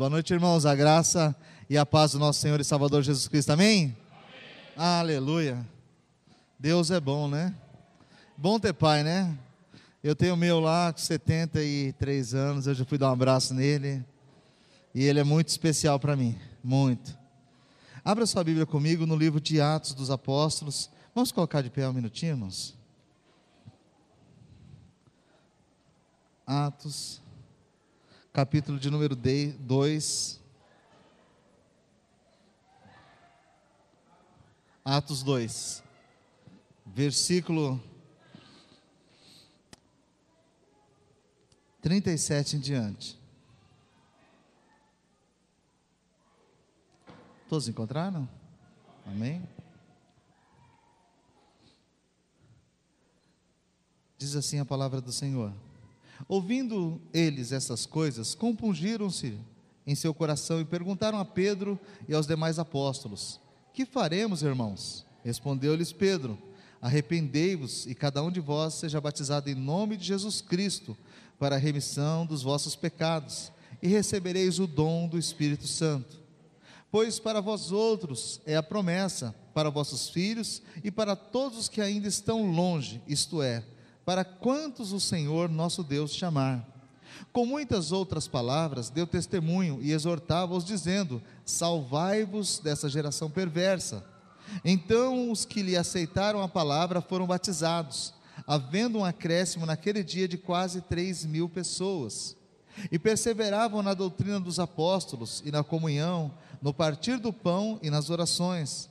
Boa noite, irmãos. A graça e a paz do nosso Senhor e Salvador Jesus Cristo. Amém? Amém. Aleluia. Deus é bom, né? Bom ter pai, né? Eu tenho o meu lá com 73 anos. Eu já fui dar um abraço nele. E ele é muito especial para mim. Muito. Abra sua Bíblia comigo no livro de Atos dos Apóstolos. Vamos colocar de pé um minutinho, irmãos? Atos capítulo de número 2. Atos 2, versículo 37 em diante. Todos encontraram? Amém? Diz assim a palavra do Senhor. Ouvindo eles essas coisas, compungiram-se em seu coração e perguntaram a Pedro e aos demais apóstolos: Que faremos, irmãos? Respondeu-lhes Pedro: Arrependei-vos e cada um de vós seja batizado em nome de Jesus Cristo para a remissão dos vossos pecados, e recebereis o dom do Espírito Santo. Pois para vós outros é a promessa, para vossos filhos e para todos os que ainda estão longe, isto é, para quantos o Senhor nosso Deus chamar. Com muitas outras palavras, deu testemunho e exortava-os, dizendo: Salvai-vos dessa geração perversa. Então os que lhe aceitaram a palavra foram batizados, havendo um acréscimo naquele dia de quase três mil pessoas. E perseveravam na doutrina dos apóstolos e na comunhão, no partir do pão e nas orações.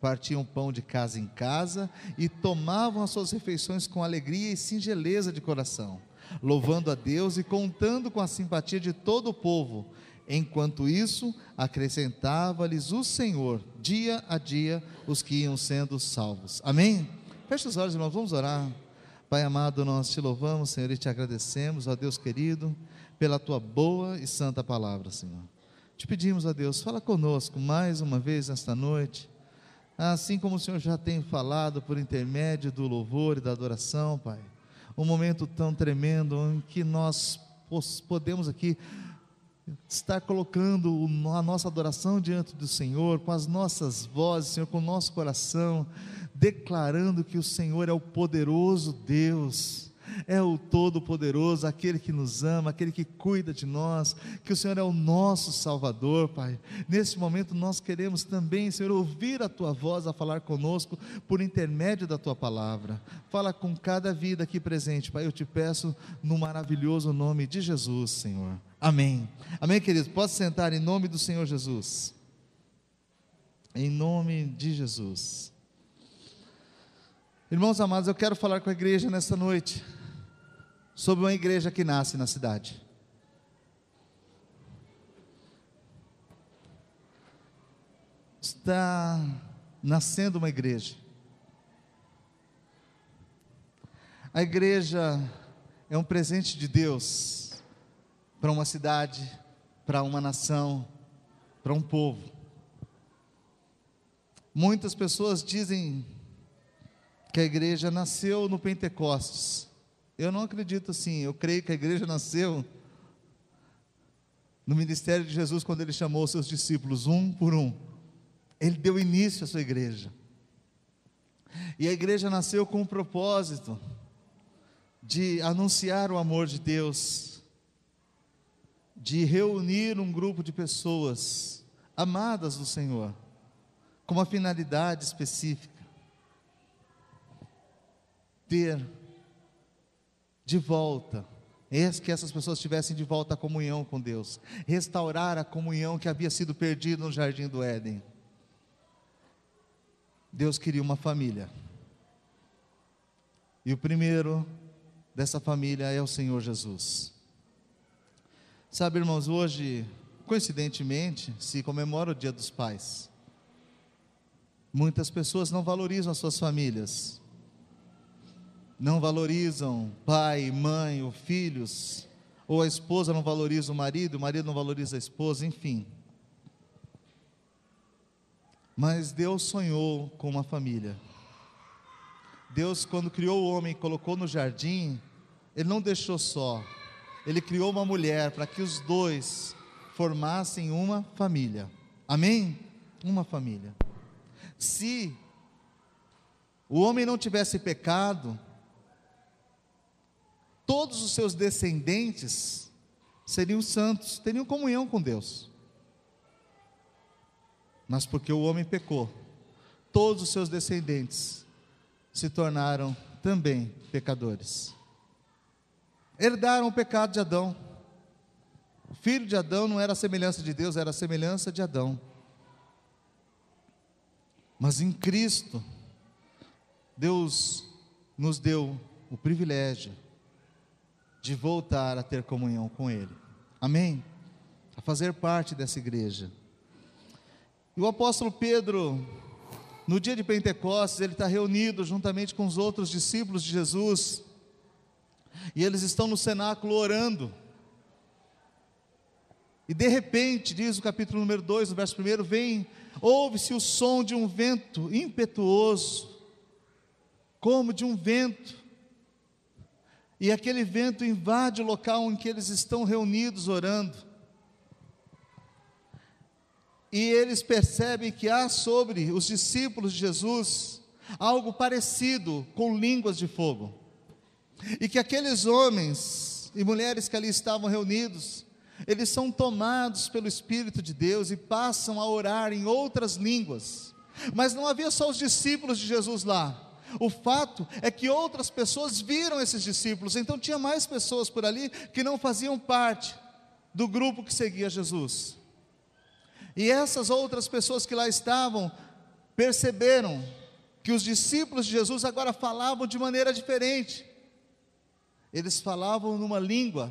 partiam pão de casa em casa e tomavam as suas refeições com alegria e singeleza de coração louvando a Deus e contando com a simpatia de todo o povo. Enquanto isso, acrescentava-lhes o Senhor, dia a dia, os que iam sendo salvos. Amém? Feche os olhos, irmãos, vamos orar. Pai amado, nós te louvamos, Senhor, e te agradecemos, ó Deus querido, pela tua boa e santa palavra, Senhor. Te pedimos, ó Deus, fala conosco mais uma vez nesta noite, assim como o Senhor já tem falado por intermédio do louvor e da adoração, Pai um momento tão tremendo em que nós podemos aqui estar colocando a nossa adoração diante do Senhor, com as nossas vozes, Senhor, com o nosso coração, declarando que o Senhor é o poderoso Deus é o Todo-Poderoso, aquele que nos ama, aquele que cuida de nós, que o Senhor é o nosso Salvador, Pai. Neste momento nós queremos também, Senhor, ouvir a Tua voz a falar conosco por intermédio da Tua palavra. Fala com cada vida aqui presente, Pai. Eu te peço no maravilhoso nome de Jesus, Senhor. Amém. Amém, querido. Pode sentar em nome do Senhor Jesus. Em nome de Jesus. Irmãos amados, eu quero falar com a igreja nesta noite sobre uma igreja que nasce na cidade. Está nascendo uma igreja. A igreja é um presente de Deus para uma cidade, para uma nação, para um povo. Muitas pessoas dizem que a igreja nasceu no Pentecostes. Eu não acredito assim, eu creio que a igreja nasceu no ministério de Jesus quando ele chamou os seus discípulos um por um. Ele deu início à sua igreja. E a igreja nasceu com o propósito de anunciar o amor de Deus, de reunir um grupo de pessoas amadas do Senhor, com uma finalidade específica. Ter de volta. que essas pessoas tivessem de volta a comunhão com Deus, restaurar a comunhão que havia sido perdida no jardim do Éden. Deus queria uma família. E o primeiro dessa família é o Senhor Jesus. Sabe, irmãos, hoje, coincidentemente, se comemora o Dia dos Pais. Muitas pessoas não valorizam as suas famílias, não valorizam pai, mãe ou filhos, ou a esposa não valoriza o marido, o marido não valoriza a esposa, enfim. Mas Deus sonhou com uma família. Deus, quando criou o homem e colocou no jardim, Ele não deixou só, Ele criou uma mulher para que os dois formassem uma família. Amém? Uma família. Se o homem não tivesse pecado, todos os seus descendentes seriam santos, teriam comunhão com Deus. Mas porque o homem pecou, todos os seus descendentes se tornaram também pecadores. Herdaram o pecado de Adão. O filho de Adão não era a semelhança de Deus, era a semelhança de Adão. Mas em Cristo, Deus nos deu o privilégio de voltar a ter comunhão com Ele. Amém? A fazer parte dessa igreja. E o apóstolo Pedro, no dia de Pentecostes, ele está reunido juntamente com os outros discípulos de Jesus, e eles estão no cenáculo orando. E de repente, diz o capítulo número 2, no verso 1, vem ouve-se o som de um vento impetuoso, como de um vento, e aquele vento invade o local em que eles estão reunidos orando, e eles percebem que há sobre os discípulos de Jesus algo parecido com línguas de fogo, e que aqueles homens e mulheres que ali estavam reunidos, eles são tomados pelo Espírito de Deus e passam a orar em outras línguas. Mas não havia só os discípulos de Jesus lá. O fato é que outras pessoas viram esses discípulos, então tinha mais pessoas por ali que não faziam parte do grupo que seguia Jesus. E essas outras pessoas que lá estavam perceberam que os discípulos de Jesus agora falavam de maneira diferente. Eles falavam numa língua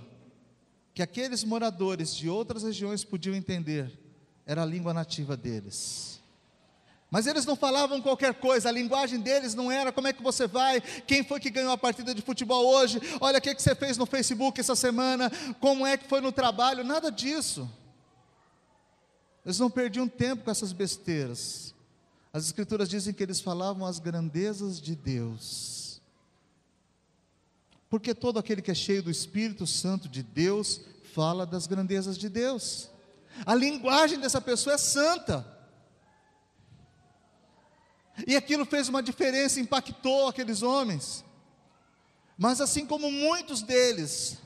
que aqueles moradores de outras regiões podiam entender, era a língua nativa deles. Mas eles não falavam qualquer coisa, a linguagem deles não era como é que você vai, quem foi que ganhou a partida de futebol hoje, olha o que, que você fez no Facebook essa semana, como é que foi no trabalho, nada disso. Eles não perdiam tempo com essas besteiras. As escrituras dizem que eles falavam as grandezas de Deus. Porque todo aquele que é cheio do Espírito Santo de Deus fala das grandezas de Deus. A linguagem dessa pessoa é santa. E aquilo fez uma diferença, impactou aqueles homens. Mas assim como muitos deles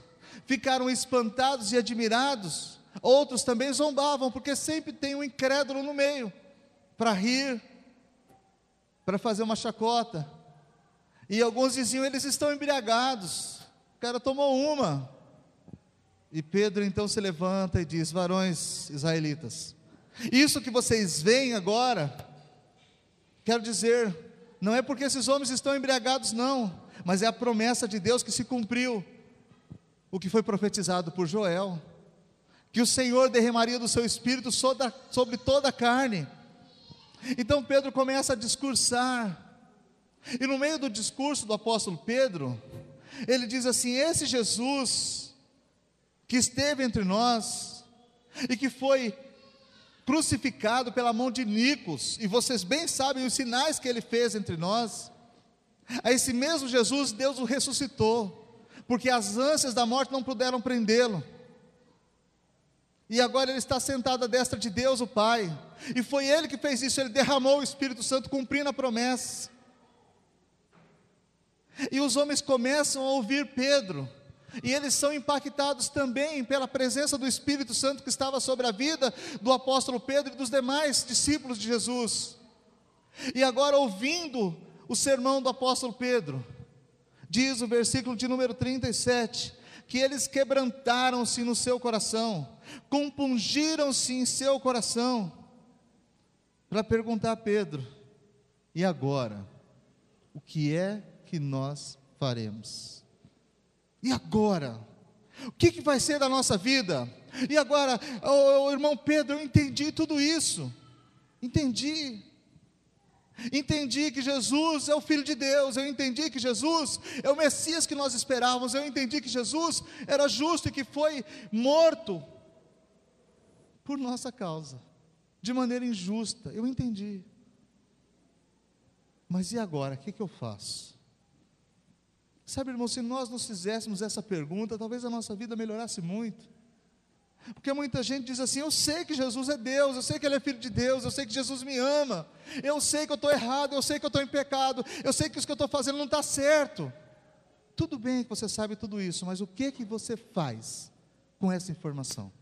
ficaram espantados e admirados, outros também zombavam, porque sempre tem um incrédulo no meio para rir, para fazer uma chacota. E alguns diziam: eles estão embriagados. O cara tomou uma. E Pedro então se levanta e diz: Varões israelitas, isso que vocês veem agora, quero dizer, não é porque esses homens estão embriagados, não, mas é a promessa de Deus que se cumpriu, o que foi profetizado por Joel, que o Senhor derramaria do seu espírito sobre toda a carne. Então Pedro começa a discursar, e no meio do discurso do apóstolo Pedro, ele diz assim: Esse Jesus que esteve entre nós e que foi crucificado pela mão de Nicos, e vocês bem sabem os sinais que ele fez entre nós, a esse mesmo Jesus, Deus o ressuscitou, porque as ânsias da morte não puderam prendê-lo. E agora ele está sentado à destra de Deus, o Pai. E foi ele que fez isso, ele derramou o Espírito Santo cumprindo a promessa. E os homens começam a ouvir Pedro, e eles são impactados também pela presença do Espírito Santo que estava sobre a vida do apóstolo Pedro e dos demais discípulos de Jesus. E agora, ouvindo o sermão do apóstolo Pedro, diz o versículo de número 37, que eles quebrantaram-se no seu coração, compungiram-se em seu coração, para perguntar a Pedro: e agora? O que é que nós faremos. E agora? O que, que vai ser da nossa vida? E agora, oh, oh, irmão Pedro, eu entendi tudo isso. Entendi. Entendi que Jesus é o Filho de Deus, eu entendi que Jesus é o Messias que nós esperávamos, eu entendi que Jesus era justo e que foi morto por nossa causa, de maneira injusta. Eu entendi. Mas e agora? O que, que eu faço? Sabe, irmão, se nós nos fizéssemos essa pergunta, talvez a nossa vida melhorasse muito. Porque muita gente diz assim: Eu sei que Jesus é Deus, eu sei que Ele é filho de Deus, eu sei que Jesus me ama, eu sei que eu estou errado, eu sei que eu estou em pecado, eu sei que isso que eu estou fazendo não está certo. Tudo bem que você sabe tudo isso, mas o que que você faz com essa informação?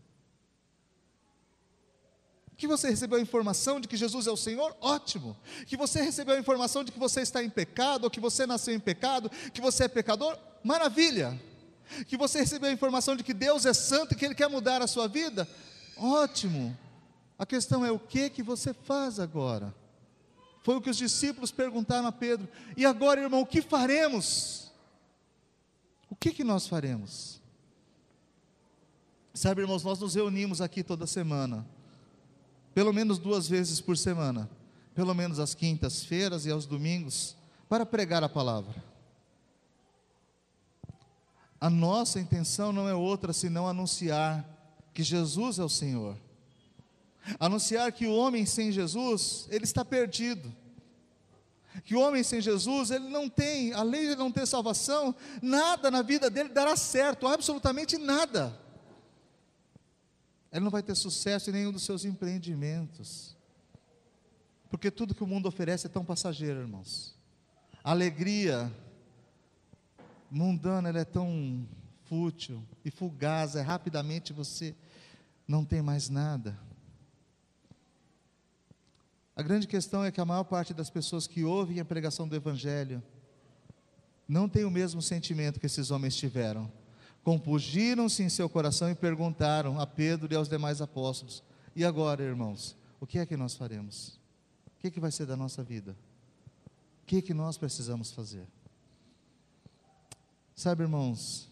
Que você recebeu a informação de que Jesus é o Senhor? Ótimo. Que você recebeu a informação de que você está em pecado, ou que você nasceu em pecado, que você é pecador? Maravilha que você recebeu a informação de que Deus é santo e que Ele quer mudar a sua vida, ótimo. A questão é o que que você faz agora? Foi o que os discípulos perguntaram a Pedro. E agora, irmão, o que faremos? O que que nós faremos? Sabe, irmãos, nós nos reunimos aqui toda semana, pelo menos duas vezes por semana, pelo menos às quintas-feiras e aos domingos, para pregar a palavra. A nossa intenção não é outra senão anunciar que Jesus é o Senhor. Anunciar que o homem sem Jesus, ele está perdido. Que o homem sem Jesus, ele não tem, além de não ter salvação, nada na vida dele dará certo, absolutamente nada. Ele não vai ter sucesso em nenhum dos seus empreendimentos. Porque tudo que o mundo oferece é tão passageiro, irmãos. Alegria, mundana, ela é tão fútil e fugaz, é rapidamente você não tem mais nada. A grande questão é que a maior parte das pessoas que ouvem a pregação do Evangelho não tem o mesmo sentimento que esses homens tiveram. Compungiram-se em seu coração e perguntaram a Pedro e aos demais apóstolos: E agora, irmãos, o que é que nós faremos? O que, é que vai ser da nossa vida? O que é que nós precisamos fazer? Sabe, irmãos,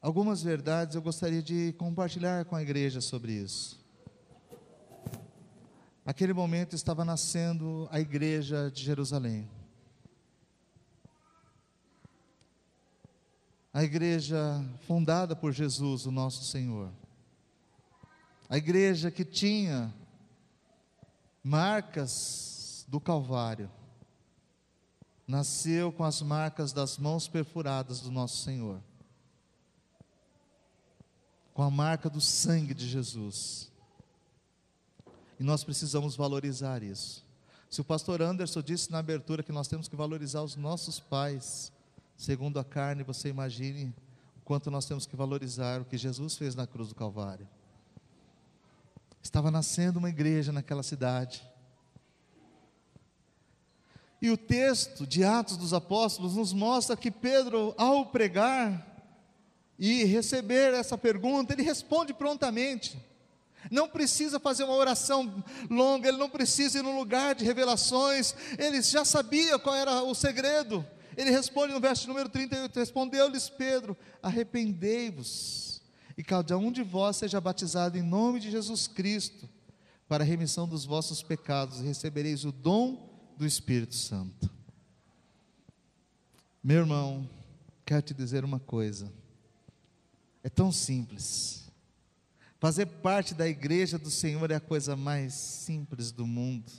algumas verdades eu gostaria de compartilhar com a igreja sobre isso. Naquele momento estava nascendo a igreja de Jerusalém. A igreja fundada por Jesus, o nosso Senhor. A igreja que tinha marcas do Calvário nasceu com as marcas das mãos perfuradas do nosso Senhor, com a marca do sangue de Jesus. E nós precisamos valorizar isso. Se o pastor Anderson disse na abertura que nós temos que valorizar os nossos pais, segundo a carne, você imagine o quanto nós temos que valorizar o que Jesus fez na cruz do Calvário. Estava nascendo uma igreja naquela cidade. E o texto de Atos dos Apóstolos nos mostra que Pedro, ao pregar e receber essa pergunta, ele responde prontamente. Não precisa fazer uma oração longa, ele não precisa ir no lugar de revelações, ele já sabia qual era o segredo. Ele responde no verso número 38: Respondeu-lhes Pedro: Arrependei-vos, e cada um de vós seja batizado em nome de Jesus Cristo, para a remissão dos vossos pecados, e recebereis o dom do Espírito Santo. Meu irmão, quero te dizer uma coisa. É tão simples. Fazer parte da igreja do Senhor é a coisa mais simples do mundo.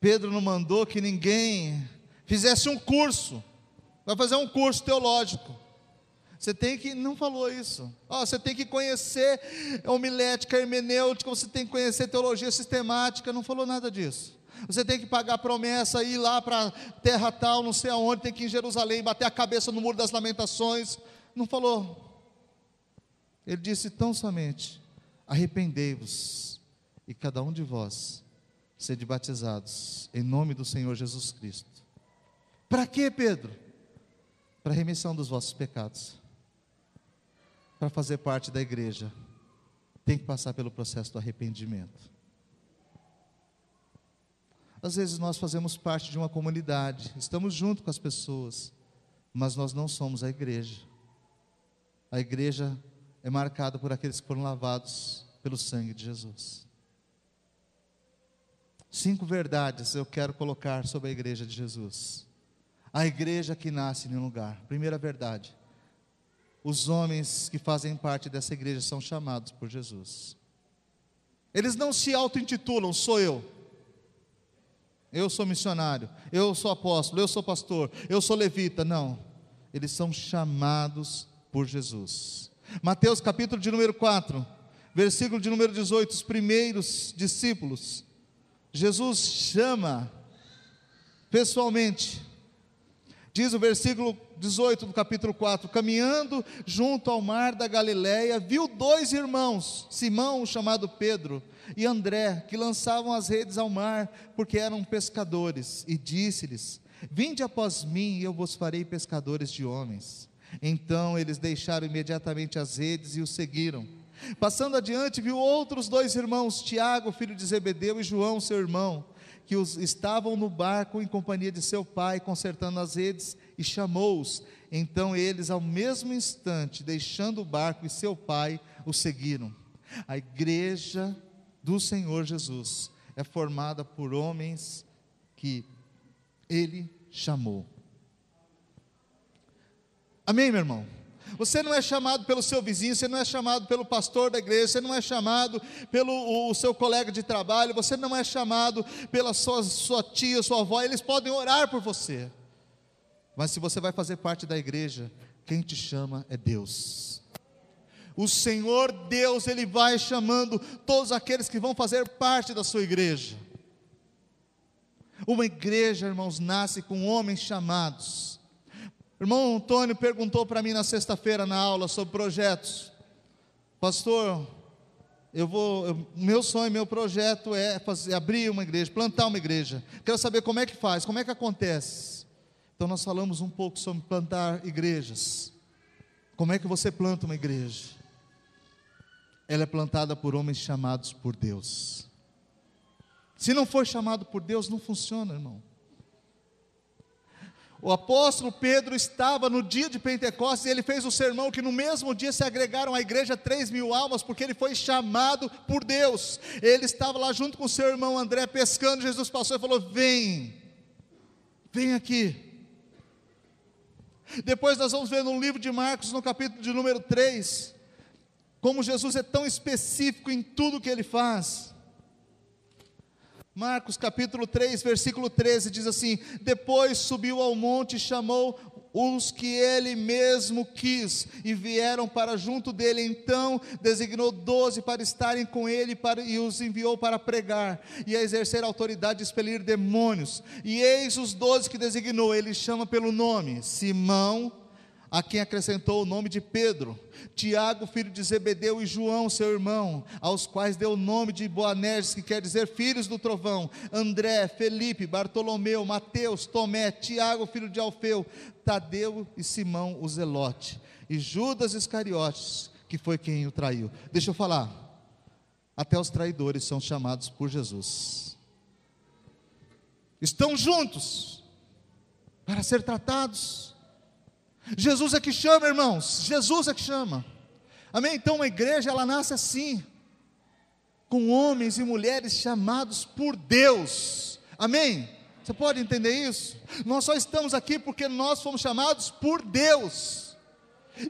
Pedro não mandou que ninguém fizesse um curso. Vai fazer um curso teológico. Você tem que, não falou isso. Oh, você tem que conhecer homilética, hermenêutica, você tem que conhecer teologia sistemática. Não falou nada disso. Você tem que pagar promessa, ir lá para terra tal, não sei aonde, tem que ir em Jerusalém, bater a cabeça no muro das lamentações. Não falou. Ele disse tão somente: arrependei-vos, e cada um de vós sede batizados em nome do Senhor Jesus Cristo. Para quê, Pedro? Para a remissão dos vossos pecados. Para fazer parte da igreja, tem que passar pelo processo do arrependimento. Às vezes nós fazemos parte de uma comunidade, estamos junto com as pessoas, mas nós não somos a igreja. A igreja é marcada por aqueles que foram lavados pelo sangue de Jesus. Cinco verdades eu quero colocar sobre a igreja de Jesus. A igreja que nasce em um lugar. Primeira verdade. Os homens que fazem parte dessa igreja são chamados por Jesus. Eles não se auto-intitulam, sou eu. Eu sou missionário, eu sou apóstolo, eu sou pastor, eu sou levita. Não. Eles são chamados por Jesus. Mateus capítulo de número 4, versículo de número 18, os primeiros discípulos. Jesus chama pessoalmente. Diz o versículo 18 do capítulo 4: Caminhando junto ao mar da Galileia, viu dois irmãos, Simão, chamado Pedro, e André, que lançavam as redes ao mar, porque eram pescadores, e disse-lhes: Vinde após mim, e eu vos farei pescadores de homens. Então eles deixaram imediatamente as redes e o seguiram. Passando adiante, viu outros dois irmãos, Tiago, filho de Zebedeu, e João, seu irmão, que os estavam no barco em companhia de seu pai, consertando as redes, e chamou-os. Então eles, ao mesmo instante, deixando o barco e seu pai, o seguiram. A igreja do Senhor Jesus é formada por homens que ele chamou. Amém, meu irmão? Você não é chamado pelo seu vizinho, você não é chamado pelo pastor da igreja, você não é chamado pelo o seu colega de trabalho, você não é chamado pela sua, sua tia, sua avó, eles podem orar por você. Mas se você vai fazer parte da igreja, quem te chama é Deus. O Senhor Deus, Ele vai chamando todos aqueles que vão fazer parte da sua igreja. Uma igreja, irmãos, nasce com homens chamados irmão Antônio perguntou para mim na sexta-feira na aula sobre projetos. Pastor, eu vou, eu, meu sonho, meu projeto é fazer, abrir uma igreja, plantar uma igreja. Quero saber como é que faz, como é que acontece. Então nós falamos um pouco sobre plantar igrejas. Como é que você planta uma igreja? Ela é plantada por homens chamados por Deus. Se não for chamado por Deus, não funciona, irmão. O apóstolo Pedro estava no dia de Pentecostes e ele fez o sermão que no mesmo dia se agregaram à igreja três mil almas, porque ele foi chamado por Deus. Ele estava lá junto com o seu irmão André pescando. Jesus passou e falou: Vem, vem aqui. Depois nós vamos ver no livro de Marcos, no capítulo de número 3, como Jesus é tão específico em tudo que ele faz. Marcos capítulo 3, versículo 13 diz assim: Depois subiu ao monte e chamou os que ele mesmo quis e vieram para junto dele. Então designou doze para estarem com ele para, e os enviou para pregar e a exercer a autoridade de expelir demônios. E eis os doze que designou, ele chama pelo nome: Simão a quem acrescentou o nome de Pedro, Tiago, filho de Zebedeu, e João, seu irmão, aos quais deu o nome de Boanerges, que quer dizer filhos do trovão, André, Felipe, Bartolomeu, Mateus, Tomé, Tiago, filho de Alfeu, Tadeu e Simão, o Zelote, e Judas Iscariotes, que foi quem o traiu. Deixa eu falar, até os traidores são chamados por Jesus. Estão juntos para ser tratados Jesus é que chama, irmãos. Jesus é que chama. Amém? Então uma igreja ela nasce assim, com homens e mulheres chamados por Deus. Amém? Você pode entender isso? Nós só estamos aqui porque nós fomos chamados por Deus.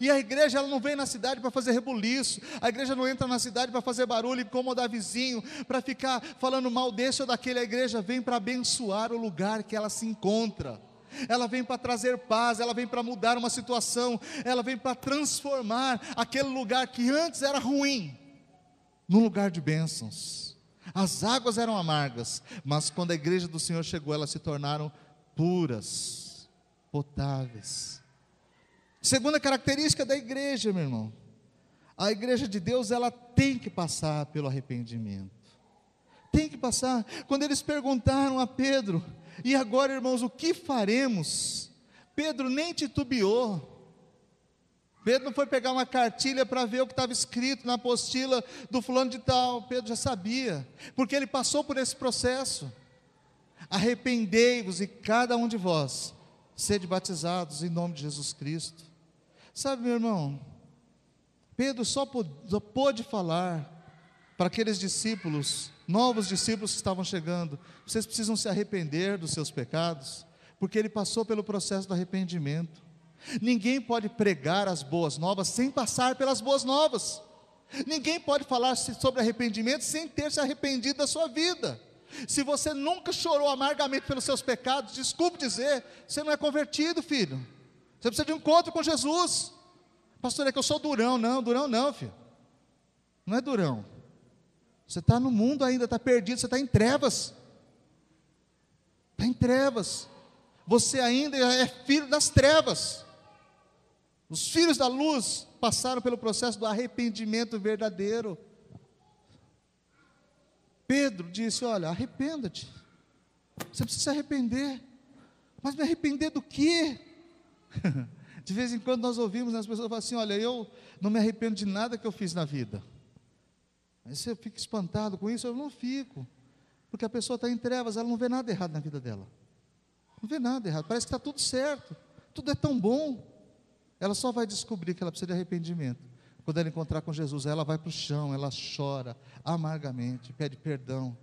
E a igreja ela não vem na cidade para fazer rebuliço, a igreja não entra na cidade para fazer barulho, incomodar vizinho, para ficar falando mal desse ou daquele, a igreja vem para abençoar o lugar que ela se encontra ela vem para trazer paz, ela vem para mudar uma situação, ela vem para transformar aquele lugar que antes era ruim, num lugar de bênçãos. As águas eram amargas, mas quando a igreja do Senhor chegou, elas se tornaram puras, potáveis. Segunda característica da igreja, meu irmão. A igreja de Deus, ela tem que passar pelo arrependimento. Tem que passar. Quando eles perguntaram a Pedro, e agora, irmãos, o que faremos? Pedro nem titubeou. Pedro não foi pegar uma cartilha para ver o que estava escrito na apostila do fulano de tal. Pedro já sabia, porque ele passou por esse processo. Arrependei-vos e cada um de vós sede batizados em nome de Jesus Cristo. Sabe, meu irmão, Pedro só pôde falar para aqueles discípulos novos discípulos estavam chegando, vocês precisam se arrepender dos seus pecados, porque ele passou pelo processo do arrependimento. Ninguém pode pregar as boas novas sem passar pelas boas novas. Ninguém pode falar sobre arrependimento sem ter se arrependido da sua vida. Se você nunca chorou amargamente pelos seus pecados, desculpe dizer, você não é convertido, filho. Você precisa de um encontro com Jesus. Pastor, é que eu sou durão. Não, durão não, filho. Não é durão. Você está no mundo ainda, está perdido, você está em trevas. Está em trevas. Você ainda é filho das trevas. Os filhos da luz passaram pelo processo do arrependimento verdadeiro. Pedro disse: Olha, arrependa-te. Você precisa se arrepender. Mas me arrepender do quê? De vez em quando nós ouvimos as pessoas falam assim: Olha, eu não me arrependo de nada que eu fiz na vida. Aí você fica espantado com isso, eu não fico. Porque a pessoa está em trevas, ela não vê nada errado na vida dela. Não vê nada errado, parece que está tudo certo, tudo é tão bom. Ela só vai descobrir que ela precisa de arrependimento. Quando ela encontrar com Jesus, ela vai para o chão, ela chora amargamente, pede perdão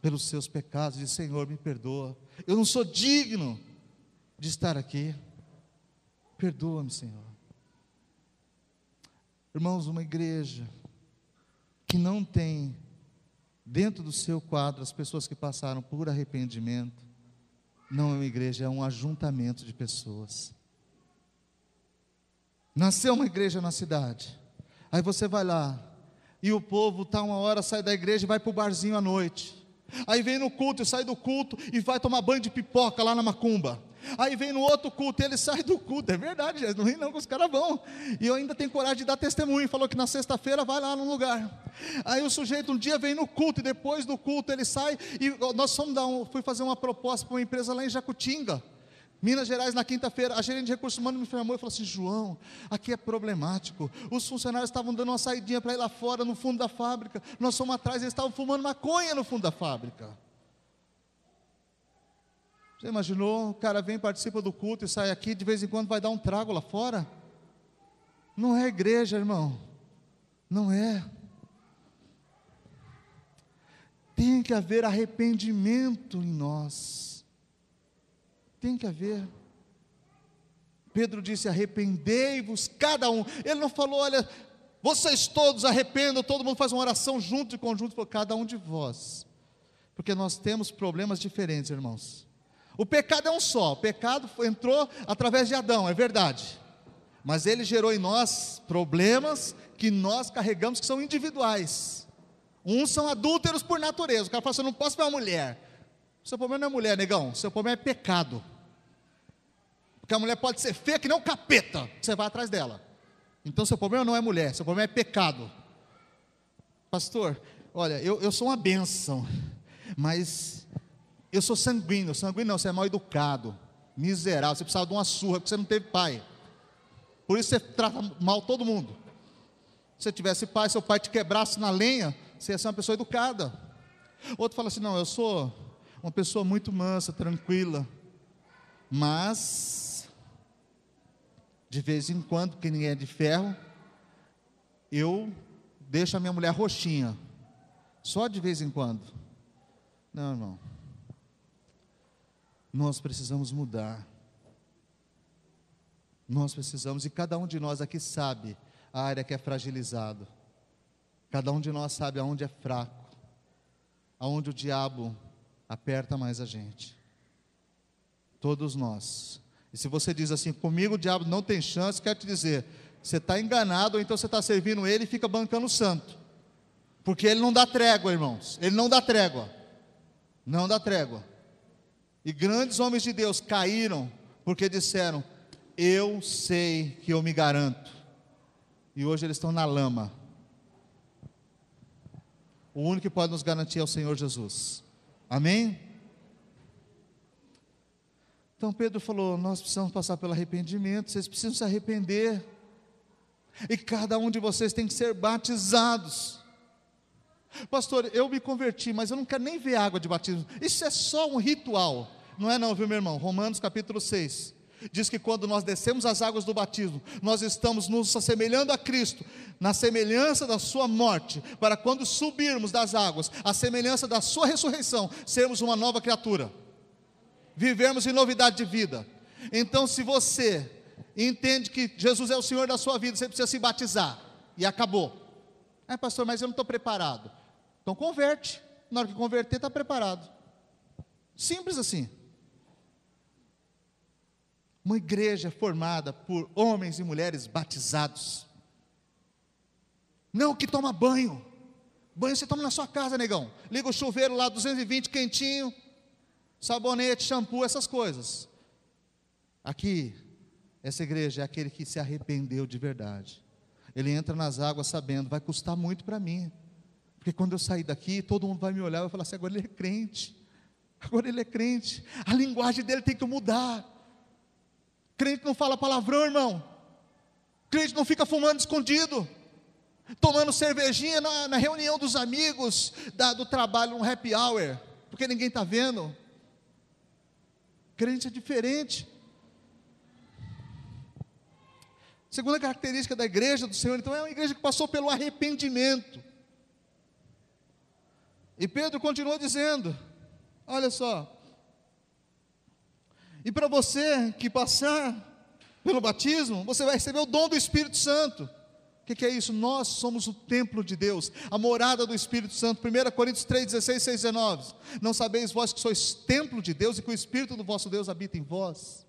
pelos seus pecados, diz: Senhor, me perdoa. Eu não sou digno de estar aqui. Perdoa-me, Senhor. Irmãos, uma igreja que não tem dentro do seu quadro as pessoas que passaram por arrependimento, não é uma igreja, é um ajuntamento de pessoas. Nasceu uma igreja na cidade, aí você vai lá, e o povo está uma hora, sai da igreja e vai para o barzinho à noite. Aí vem no culto e sai do culto e vai tomar banho de pipoca lá na macumba. Aí vem no outro culto, ele sai do culto. É verdade, não ri não, os caras vão. E eu ainda tenho coragem de dar testemunho. Falou que na sexta-feira vai lá no lugar. Aí o sujeito um dia vem no culto e depois do culto ele sai. E nós fomos dar um, fui fazer uma proposta para uma empresa lá em Jacutinga. Minas Gerais, na quinta-feira, a gerente de recursos humanos me chamou e falou assim: João, aqui é problemático. Os funcionários estavam dando uma saidinha para ir lá fora, no fundo da fábrica. Nós fomos atrás, eles estavam fumando maconha no fundo da fábrica. Você imaginou? O cara vem, participa do culto e sai aqui, de vez em quando vai dar um trago lá fora? Não é igreja, irmão. Não é. Tem que haver arrependimento em nós. Tem que haver. Pedro disse: arrependei-vos cada um. Ele não falou, olha, vocês todos arrependam, todo mundo faz uma oração junto e conjunto por cada um de vós. Porque nós temos problemas diferentes, irmãos. O pecado é um só, o pecado entrou através de Adão, é verdade. Mas ele gerou em nós problemas que nós carregamos que são individuais. Uns são adúlteros por natureza. O cara fala assim: eu não posso ver uma mulher. Seu problema não é mulher, negão. Seu problema é pecado. Porque a mulher pode ser feia que nem um capeta. Você vai atrás dela. Então seu problema não é mulher, seu problema é pecado. Pastor, olha, eu, eu sou uma bênção, mas eu sou sanguíneo, sanguíneo não, você é mal educado, miserável, você precisava de uma surra, porque você não teve pai. Por isso você trata mal todo mundo. Se você tivesse pai, seu pai te quebrasse na lenha, você ia ser uma pessoa educada. Outro fala assim: não, eu sou uma pessoa muito mansa, tranquila, mas de vez em quando, porque ninguém é de ferro, eu deixo a minha mulher roxinha, só de vez em quando. Não, irmão. Nós precisamos mudar. Nós precisamos, e cada um de nós aqui sabe a área que é fragilizado. Cada um de nós sabe aonde é fraco, aonde o diabo aperta mais a gente. Todos nós. E se você diz assim, comigo o diabo não tem chance, quer te dizer, você está enganado, ou então você está servindo ele e fica bancando o santo. Porque ele não dá trégua, irmãos. Ele não dá trégua. Não dá trégua. E grandes homens de Deus caíram porque disseram: Eu sei que eu me garanto. E hoje eles estão na lama. O único que pode nos garantir é o Senhor Jesus. Amém? Então Pedro falou: Nós precisamos passar pelo arrependimento, vocês precisam se arrepender. E cada um de vocês tem que ser batizados. Pastor, eu me converti, mas eu não quero nem ver água de batismo. Isso é só um ritual. Não é não, viu meu irmão? Romanos capítulo 6. Diz que quando nós descemos as águas do batismo, nós estamos nos assemelhando a Cristo, na semelhança da Sua morte, para quando subirmos das águas, a semelhança da Sua ressurreição, sermos uma nova criatura, vivermos em novidade de vida. Então, se você entende que Jesus é o Senhor da sua vida, você precisa se batizar, e acabou. É, pastor, mas eu não estou preparado. Então, converte. Na hora que converter, está preparado. Simples assim. Uma igreja formada por homens e mulheres batizados. Não que toma banho. Banho você toma na sua casa, negão. Liga o chuveiro lá, 220 quentinho, sabonete, shampoo, essas coisas. Aqui, essa igreja é aquele que se arrependeu de verdade. Ele entra nas águas sabendo, vai custar muito para mim. Porque quando eu sair daqui, todo mundo vai me olhar e vai falar assim: agora ele é crente. Agora ele é crente. A linguagem dele tem que mudar. Crente não fala palavrão, irmão. Crente não fica fumando escondido, tomando cervejinha na, na reunião dos amigos da, do trabalho, um happy hour, porque ninguém está vendo. Crente é diferente. Segunda característica da igreja do Senhor, então, é uma igreja que passou pelo arrependimento. E Pedro continua dizendo: olha só, e para você que passar pelo batismo, você vai receber o dom do Espírito Santo. O que, que, é isso? Nós somos o templo de Deus, a morada do Espírito Santo. 1 Coríntios 3, 16, 6, 19. Não sabeis vós que sois templo de Deus e que o Espírito do vosso Deus habita em vós?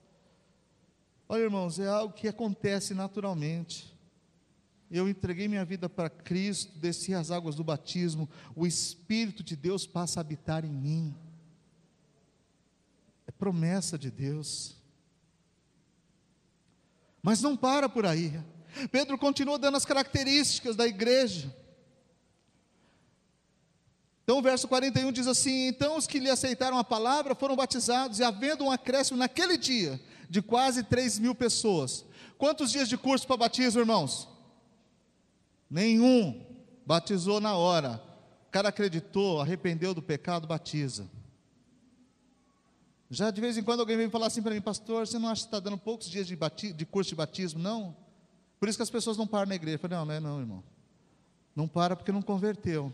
Olha, irmãos, é algo que acontece naturalmente. Eu entreguei minha vida para Cristo, desci as águas do batismo, o Espírito de Deus passa a habitar em mim promessa de Deus. Mas não para por aí. Pedro continua dando as características da igreja. Então o verso 41 diz assim: Então os que lhe aceitaram a palavra foram batizados, e havendo um acréscimo naquele dia de quase 3 mil pessoas. Quantos dias de curso para batismo, irmãos? Nenhum. Batizou na hora. O cara acreditou, arrependeu do pecado, batiza. Já de vez em quando alguém vem falar assim para mim, pastor, você não acha que está dando poucos dias de, de, curso de batismo? Não. Por isso que as pessoas não param na igreja. Eu falei, não, não é não, irmão. Não para porque não converteu.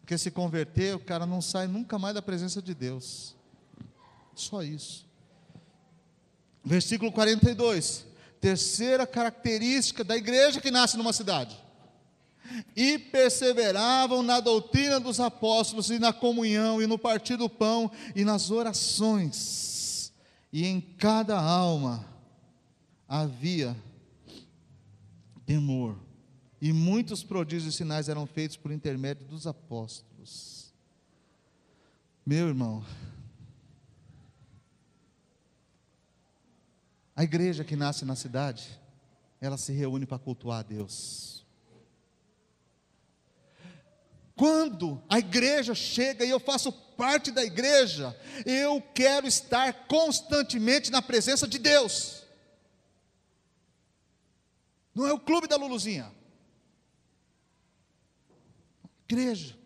Porque se converter, o cara não sai nunca mais da presença de Deus. Só isso. Versículo 42. Terceira característica da igreja que nasce numa cidade e perseveravam na doutrina dos apóstolos e na comunhão e no partir do pão e nas orações. E em cada alma havia temor. E muitos prodígios e sinais eram feitos por intermédio dos apóstolos. Meu irmão, a igreja que nasce na cidade, ela se reúne para cultuar a Deus. Quando a igreja chega e eu faço parte da igreja, eu quero estar constantemente na presença de Deus. Não é o clube da Luluzinha. Igreja.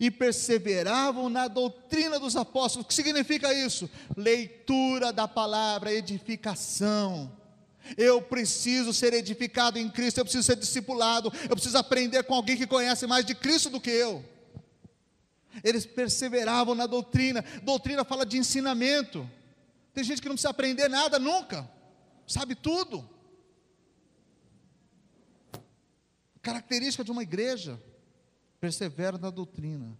E perseveravam na doutrina dos apóstolos. O que significa isso? Leitura da palavra, edificação eu preciso ser edificado em Cristo, eu preciso ser discipulado, eu preciso aprender com alguém que conhece mais de Cristo do que eu. Eles perseveravam na doutrina, doutrina fala de ensinamento. Tem gente que não precisa aprender nada nunca, sabe tudo. Característica de uma igreja, persevera na doutrina.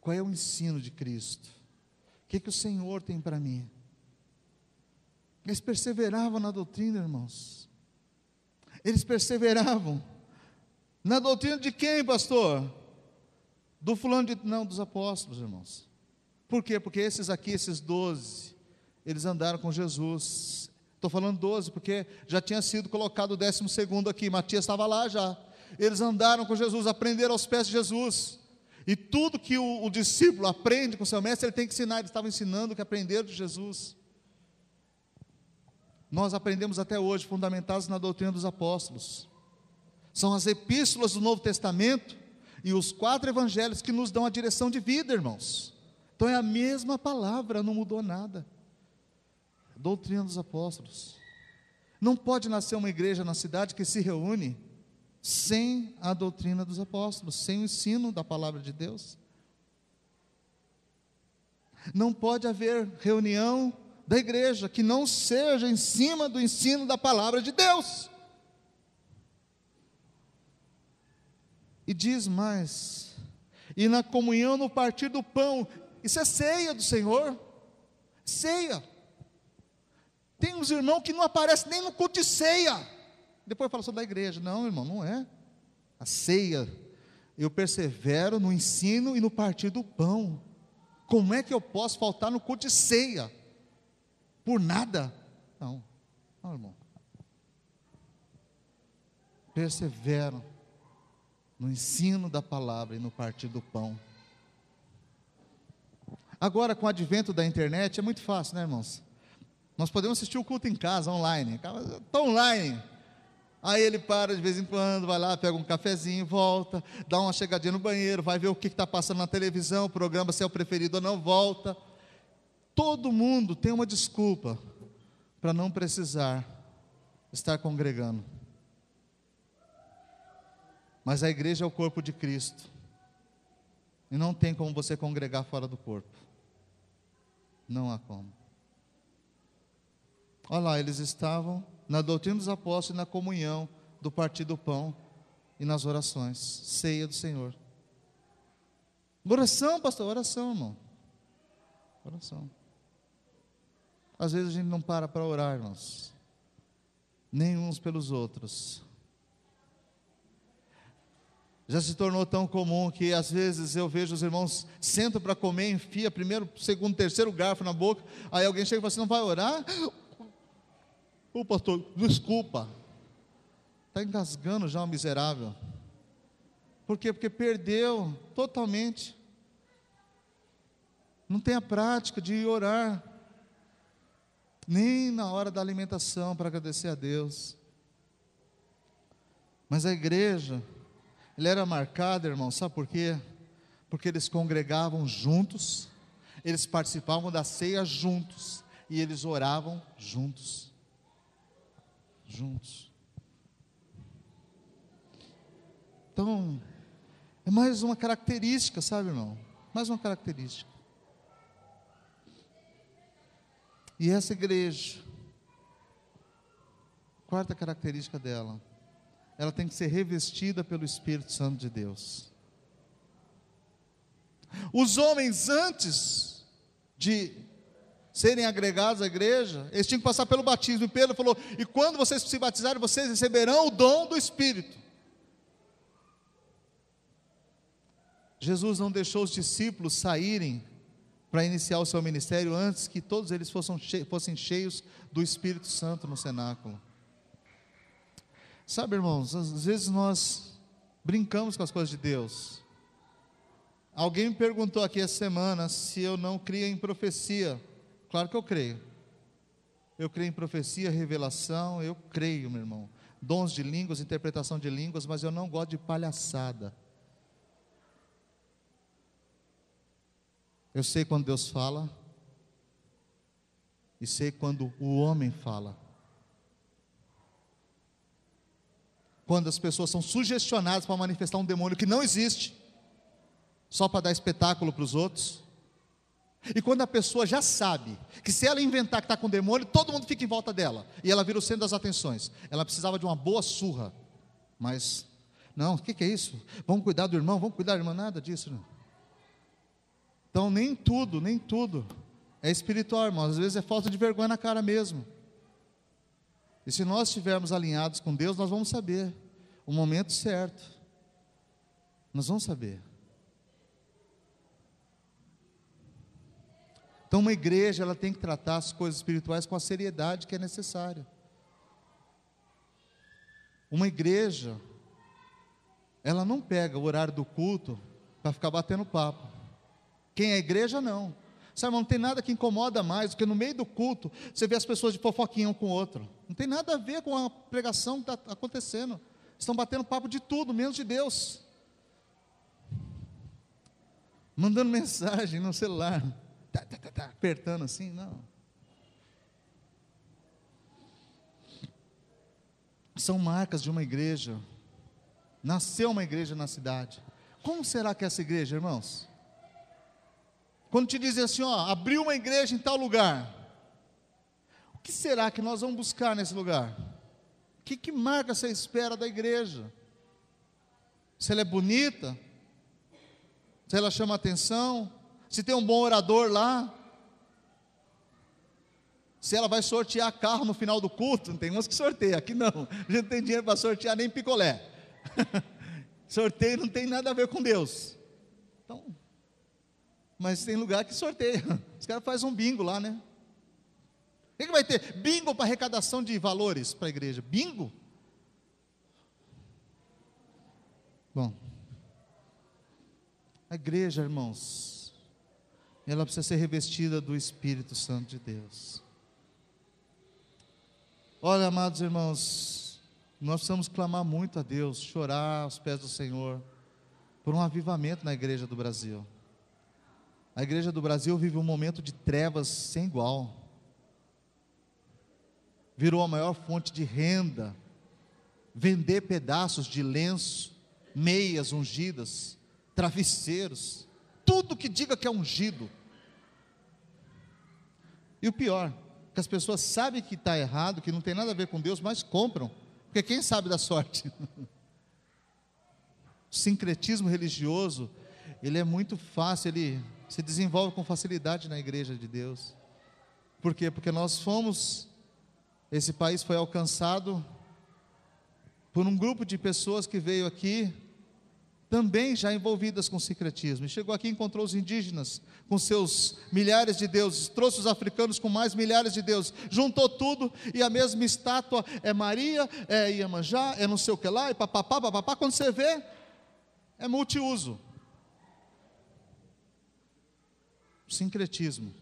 Qual é o ensino de Cristo? O que, que o Senhor tem para mim? Eles perseveravam na doutrina, irmãos. Eles perseveravam. Na doutrina de quem, pastor? Do fulano de. Não, dos apóstolos, irmãos. Por quê? Porque esses aqui, esses doze, eles andaram com Jesus. Estou falando doze, porque já tinha sido colocado o décimo segundo aqui. Matias estava lá já. Eles andaram com Jesus, aprenderam aos pés de Jesus. E tudo que o, o discípulo aprende com seu mestre, ele tem que ensinar. Eles estavam ensinando o que aprenderam de Jesus nós aprendemos até hoje, fundamentados na doutrina dos apóstolos. São as epístolas do Novo Testamento e os quatro evangelhos que nos dão a direção de vida, irmãos. Então é a mesma palavra, não mudou nada. doutrina dos apóstolos. Não pode nascer uma igreja na cidade que se reúne sem a doutrina dos apóstolos, sem o ensino da palavra de Deus. Não pode haver reunião da igreja que não seja em cima do ensino da palavra de Deus. E diz mais: e na comunhão no partir do pão, isso é ceia do Senhor, ceia. Tem uns irmãos que não aparecem nem no culto de ceia. Depois fala sobre a igreja. Não, irmão, não é. A ceia, eu persevero no ensino e no partir do pão. Como é que eu posso faltar no culto de ceia? Por nada? Não, não, irmão. Persevero no ensino da palavra e no partir do pão. Agora, com o advento da internet, é muito fácil, né, irmãos? Nós podemos assistir o culto em casa, online. Estou online. Aí ele para de vez em quando, vai lá, pega um cafezinho, volta, dá uma chegadinha no banheiro, vai ver o que está passando na televisão, o programa, se é o preferido ou não, volta. Todo mundo tem uma desculpa para não precisar estar congregando. Mas a igreja é o corpo de Cristo. E não tem como você congregar fora do corpo. Não há como. Olha lá, eles estavam na doutrina dos apóstolos e na comunhão do partir do pão e nas orações, ceia do Senhor. Oração, pastor, oração, irmão. Oração. Às vezes a gente não para para orar, irmãos, nem uns pelos outros. Já se tornou tão comum que às vezes eu vejo os irmãos sentam para comer, enfia primeiro, segundo, terceiro garfo na boca, aí alguém chega e fala assim: não vai orar? Ô pastor, desculpa. Está engasgando já o miserável. Por quê? Porque perdeu totalmente. Não tem a prática de orar. Nem na hora da alimentação para agradecer a Deus. Mas a igreja, ele era marcada, irmão, sabe por quê? Porque eles congregavam juntos, eles participavam da ceia juntos e eles oravam juntos juntos. Então, é mais uma característica, sabe, irmão? Mais uma característica. E essa igreja, quarta característica dela, ela tem que ser revestida pelo Espírito Santo de Deus. Os homens antes de serem agregados à igreja, eles tinham que passar pelo batismo. E Pedro falou: E quando vocês se batizarem, vocês receberão o dom do Espírito. Jesus não deixou os discípulos saírem para iniciar o seu ministério antes que todos eles fossem, cheios do Espírito Santo no cenáculo. Sabe, irmãos, às vezes nós brincamos com as coisas de Deus. Alguém me perguntou aqui essa semana se eu não cria em profecia. Claro que eu creio. Eu creio em profecia, revelação, eu creio, meu irmão. Dons de línguas, interpretação de línguas, mas eu não gosto de palhaçada. Eu sei quando Deus fala, e sei quando o homem fala. Quando as pessoas são sugestionadas para manifestar um demônio que não existe, só para dar espetáculo para os outros. E quando a pessoa já sabe que se ela inventar que está com demônio, todo mundo fica em volta dela. E ela vira o centro das atenções. Ela precisava de uma boa surra. Mas, não, o que, que, é isso? Vamos cuidar do irmão, vamos cuidar da irmã, nada disso. Não. Então, nem tudo, nem tudo é espiritual, irmão. Às vezes é falta de vergonha na cara mesmo. E se nós estivermos alinhados com Deus, nós vamos saber o momento certo. Nós vamos saber. Então, uma igreja ela tem que tratar as coisas espirituais com a seriedade que é necessária. Uma igreja, ela não pega o horário do culto para ficar batendo papo. Quem é igreja, não. Sabe, não tem nada que incomoda mais do que no meio do culto você vê as pessoas de fofoquinha um com o outro. Não tem nada a ver com a pregação que está acontecendo. Estão batendo papo de tudo, menos de Deus. Mandando mensagem no celular Tá, tá, tá, tá, apertando assim, não. São marcas de uma igreja. Nasceu uma igreja na cidade. Como será que é essa igreja, irmãos? Quando te dizem assim, ó, abriu uma igreja em tal lugar. O que será que nós vamos buscar nesse lugar? O que, que marca essa espera da igreja? Se ela é bonita? Se ela chama atenção? Se tem um bom orador lá, se ela vai sortear carro no final do culto, tem uns que sorteia, aqui não, a gente não tem dinheiro para sortear nem picolé. Sorteio não tem nada a ver com Deus. Então, mas tem lugar que sorteia. Os caras fazem um bingo lá, né? O que, que vai ter? Bingo para arrecadação de valores para a igreja. Bingo? Bom, a igreja, irmãos, ela precisa ser revestida do Espírito Santo de Deus. Olha, amados irmãos, nós precisamos clamar muito a Deus, chorar aos pés do Senhor, por um avivamento na igreja do Brasil. A igreja do Brasil vive um momento de trevas sem igual. Virou a maior fonte de renda. Vender pedaços de lenço, meias ungidas, travesseiros, tudo que diga que é ungido. E o pior, que as pessoas sabem que está errado, que não tem nada a ver com Deus, mas compram, porque quem sabe da sorte? o sincretismo religioso, ele é muito fácil, ele se desenvolve com facilidade na igreja de Deus. Por quê? Porque nós fomos, esse país foi alcançado por um grupo de pessoas que veio aqui também já envolvidas com secretismo. E chegou aqui e encontrou os indígenas com seus milhares de deuses, trouxe os africanos com mais milhares de deuses, juntou tudo e a mesma estátua é Maria, é Iemanjá, é não sei o que lá, e papapá, papapá. Quando você vê, é multiuso. Sincretismo.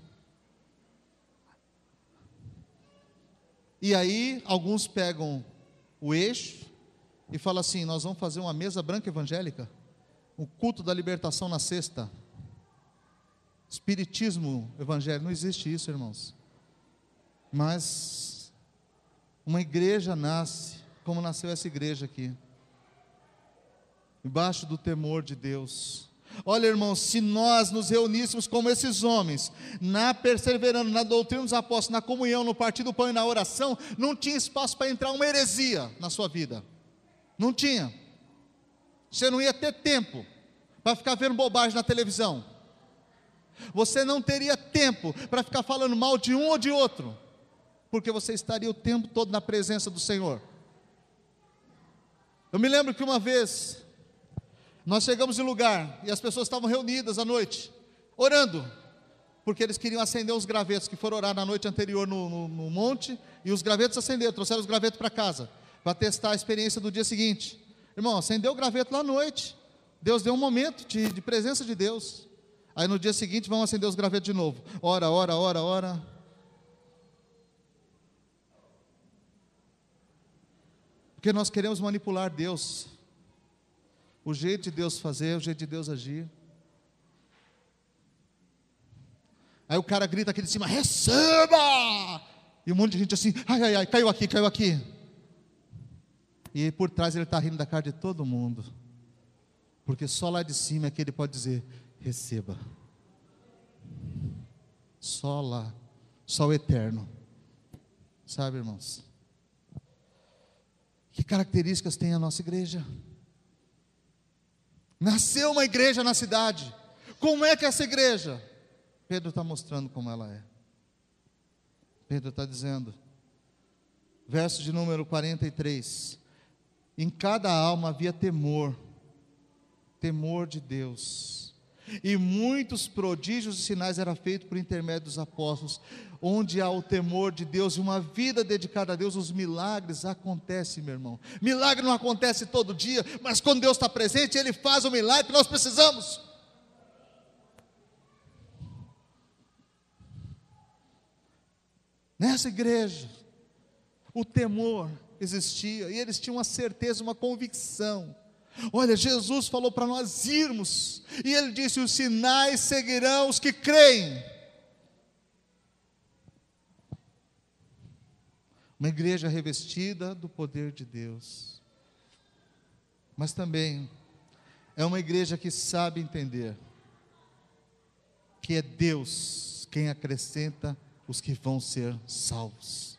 E aí, alguns pegam o eixo e falam assim: nós vamos fazer uma mesa branca evangélica o culto da libertação na sexta. Espiritismo evangélico, não existe isso, irmãos. Mas uma igreja nasce, como nasceu essa igreja aqui, embaixo do temor de Deus. Olha, irmãos, se nós nos reuníssemos como esses homens, na perseverando, na doutrina dos apóstolos, na comunhão, no partido do pão e na oração, não tinha espaço para entrar uma heresia na sua vida. Não tinha. Você não ia ter tempo para ficar vendo bobagem na televisão. Você não teria tempo para ficar falando mal de um ou de outro, porque você estaria o tempo todo na presença do Senhor. Eu me lembro que uma vez nós chegamos em lugar e as pessoas estavam reunidas à noite, orando, porque eles queriam acender os gravetos que foram orar na noite anterior no, no, no monte, e os gravetos acenderam, trouxeram os gravetos para casa, para testar a experiência do dia seguinte. Irmão, acendeu o graveto lá à noite. Deus deu um momento de, de presença de Deus. Aí no dia seguinte vão acender os gravetos de novo. Ora, ora, ora, ora. Porque nós queremos manipular Deus. O jeito de Deus fazer, o jeito de Deus agir. Aí o cara grita aqui de cima: receba! E um monte de gente assim: ai, ai, ai, caiu aqui, caiu aqui. E por trás ele está rindo da cara de todo mundo. Porque só lá de cima é que ele pode dizer: receba. Só lá. Só o eterno. Sabe, irmãos? Que características tem a nossa igreja? Nasceu uma igreja na cidade. Como é que é essa igreja? Pedro está mostrando como ela é. Pedro está dizendo, verso de número 43. Em cada alma havia temor, temor de Deus. E muitos prodígios e sinais eram feitos por intermédio dos apóstolos. Onde há o temor de Deus e uma vida dedicada a Deus, os milagres acontecem, meu irmão. Milagre não acontece todo dia, mas quando Deus está presente, Ele faz o milagre que nós precisamos. Nessa igreja, o temor existia, e eles tinham uma certeza, uma convicção. Olha, Jesus falou para nós irmos, e ele disse: os sinais seguirão os que creem. Uma igreja revestida do poder de Deus. Mas também é uma igreja que sabe entender que é Deus quem acrescenta os que vão ser salvos.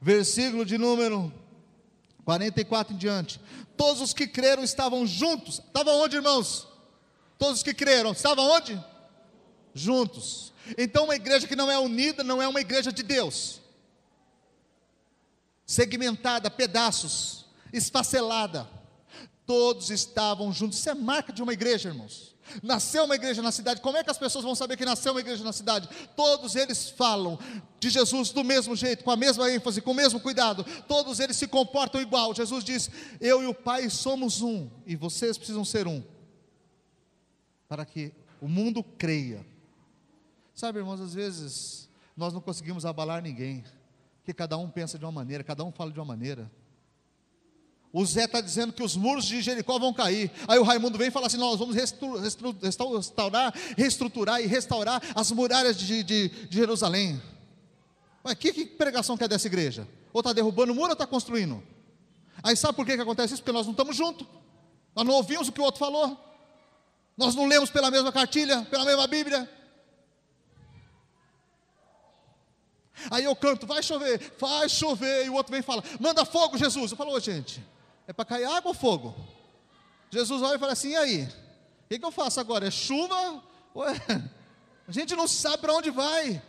Versículo de número 44 em diante. Todos os que creram estavam juntos. Estavam onde, irmãos? Todos os que creram estavam onde? Juntos. Então, uma igreja que não é unida não é uma igreja de Deus. Segmentada, pedaços, esfacelada. Todos estavam juntos. Isso é marca de uma igreja, irmãos. Nasceu uma igreja na cidade. Como é que as pessoas vão saber que nasceu uma igreja na cidade? Todos eles falam de Jesus do mesmo jeito, com a mesma ênfase, com o mesmo cuidado. Todos eles se comportam igual. Jesus diz: Eu e o Pai somos um, e vocês precisam ser um, para que o mundo creia. Sabe, irmãos, às vezes nós não conseguimos abalar ninguém, porque cada um pensa de uma maneira, cada um fala de uma maneira. O Zé está dizendo que os muros de Jericó vão cair. Aí o Raimundo vem e fala assim: nós vamos restaurar, reestruturar e restaurar as muralhas de, de, de Jerusalém. Mas que, que pregação que é dessa igreja? Ou está derrubando o muro ou está construindo? Aí sabe por que, que acontece isso? Porque nós não estamos juntos. Nós não ouvimos o que o outro falou. Nós não lemos pela mesma cartilha, pela mesma Bíblia. Aí eu canto, vai chover, vai chover, e o outro vem e fala, manda fogo, Jesus. Eu falo, ô gente, é para cair água ou fogo? Jesus olha e fala assim: e aí? O que, que eu faço agora? É chuva? Ué, a gente não sabe para onde vai.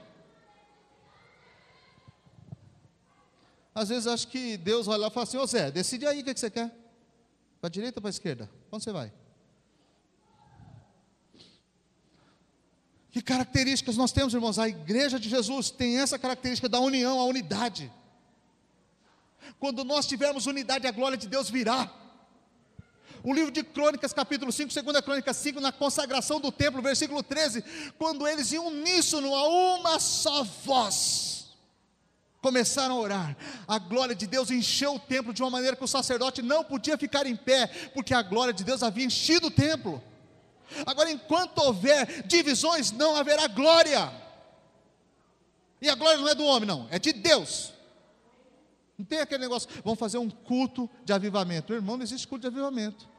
Às vezes acho que Deus olha lá e fala assim: Ô Zé, decide aí o que, que você quer. Para a direita ou para a esquerda? Onde você vai? Que características nós temos, irmãos? A igreja de Jesus tem essa característica da união, a unidade. Quando nós tivermos unidade, a glória de Deus virá. O livro de Crônicas, capítulo 5, 2 Crônicas 5, na consagração do templo, versículo 13, quando eles em uníssono, a uma só voz, começaram a orar, a glória de Deus encheu o templo de uma maneira que o sacerdote não podia ficar em pé, porque a glória de Deus havia enchido o templo. Agora, enquanto houver divisões, não haverá glória. E a glória não é do homem, não, é de Deus. Não tem aquele negócio, vamos fazer um culto de avivamento. Irmão, não existe culto de avivamento.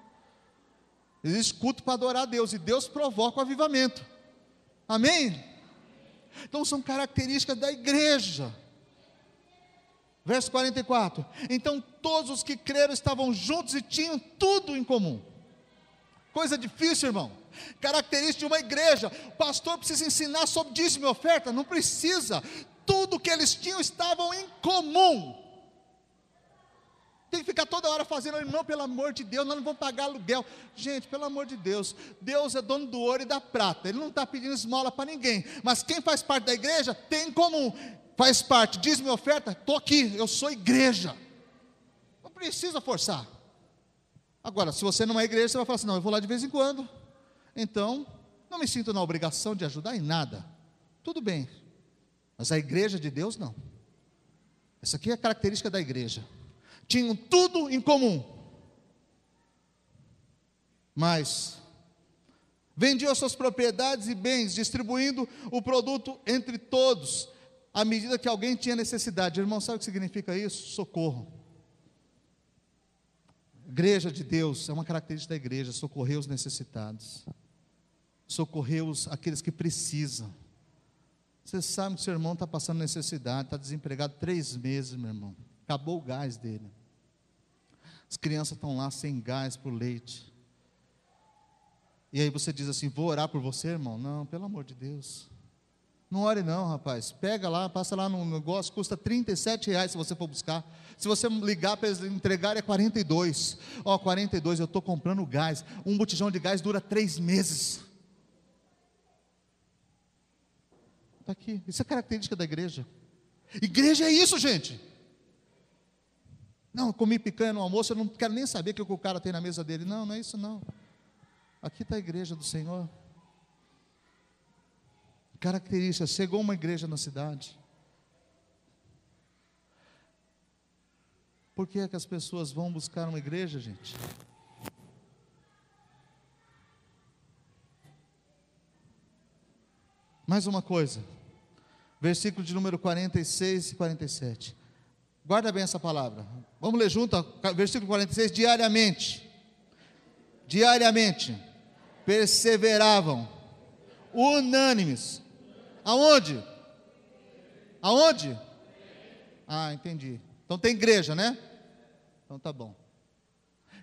Existe culto para adorar a Deus, e Deus provoca o avivamento. Amém? Então são características da igreja. Verso 44. Então todos os que creram estavam juntos e tinham tudo em comum. Coisa difícil, irmão. Característica de uma igreja. O pastor precisa ensinar sobre dízimo e oferta? Não precisa. Tudo que eles tinham estavam em comum. Tem que ficar toda hora fazendo, irmão, pelo amor de Deus, nós não vamos pagar aluguel. Gente, pelo amor de Deus, Deus é dono do ouro e da prata, Ele não está pedindo esmola para ninguém. Mas quem faz parte da igreja tem em comum, faz parte, diz minha oferta, estou aqui, eu sou igreja. Não precisa forçar. Agora, se você não é igreja, você vai falar assim: não, eu vou lá de vez em quando. Então, não me sinto na obrigação de ajudar em nada. Tudo bem. Mas a igreja de Deus, não. Essa aqui é a característica da igreja tinham tudo em comum. Mas vendiam suas propriedades e bens, distribuindo o produto entre todos, à medida que alguém tinha necessidade. Irmão, sabe o que significa isso? Socorro. Igreja de Deus é uma característica da igreja, socorrer os necessitados, socorrer os, aqueles que precisam. Você sabe que seu irmão está passando necessidade, está desempregado três meses, meu irmão. Acabou o gás dele. As crianças estão lá sem gás por leite. E aí você diz assim: vou orar por você, irmão? Não, pelo amor de Deus. Não ore não, rapaz. Pega lá, passa lá no negócio, custa 37 reais se você for buscar. Se você ligar para eles entregar, é 42. Ó, 42, eu estou comprando gás. Um botijão de gás dura três meses. Está aqui. Isso é característica da igreja. Igreja é isso, gente. Não, comi picanha no almoço, eu não quero nem saber o que o cara tem na mesa dele. Não, não é isso não. Aqui está a igreja do Senhor. Característica, chegou uma igreja na cidade. Por que é que as pessoas vão buscar uma igreja, gente? Mais uma coisa, versículo de número 46 e 47. Guarda bem essa palavra. Vamos ler junto, versículo 46, diariamente. Diariamente perseveravam unânimes. Aonde? Aonde? Ah, entendi. Então tem igreja, né? Então tá bom.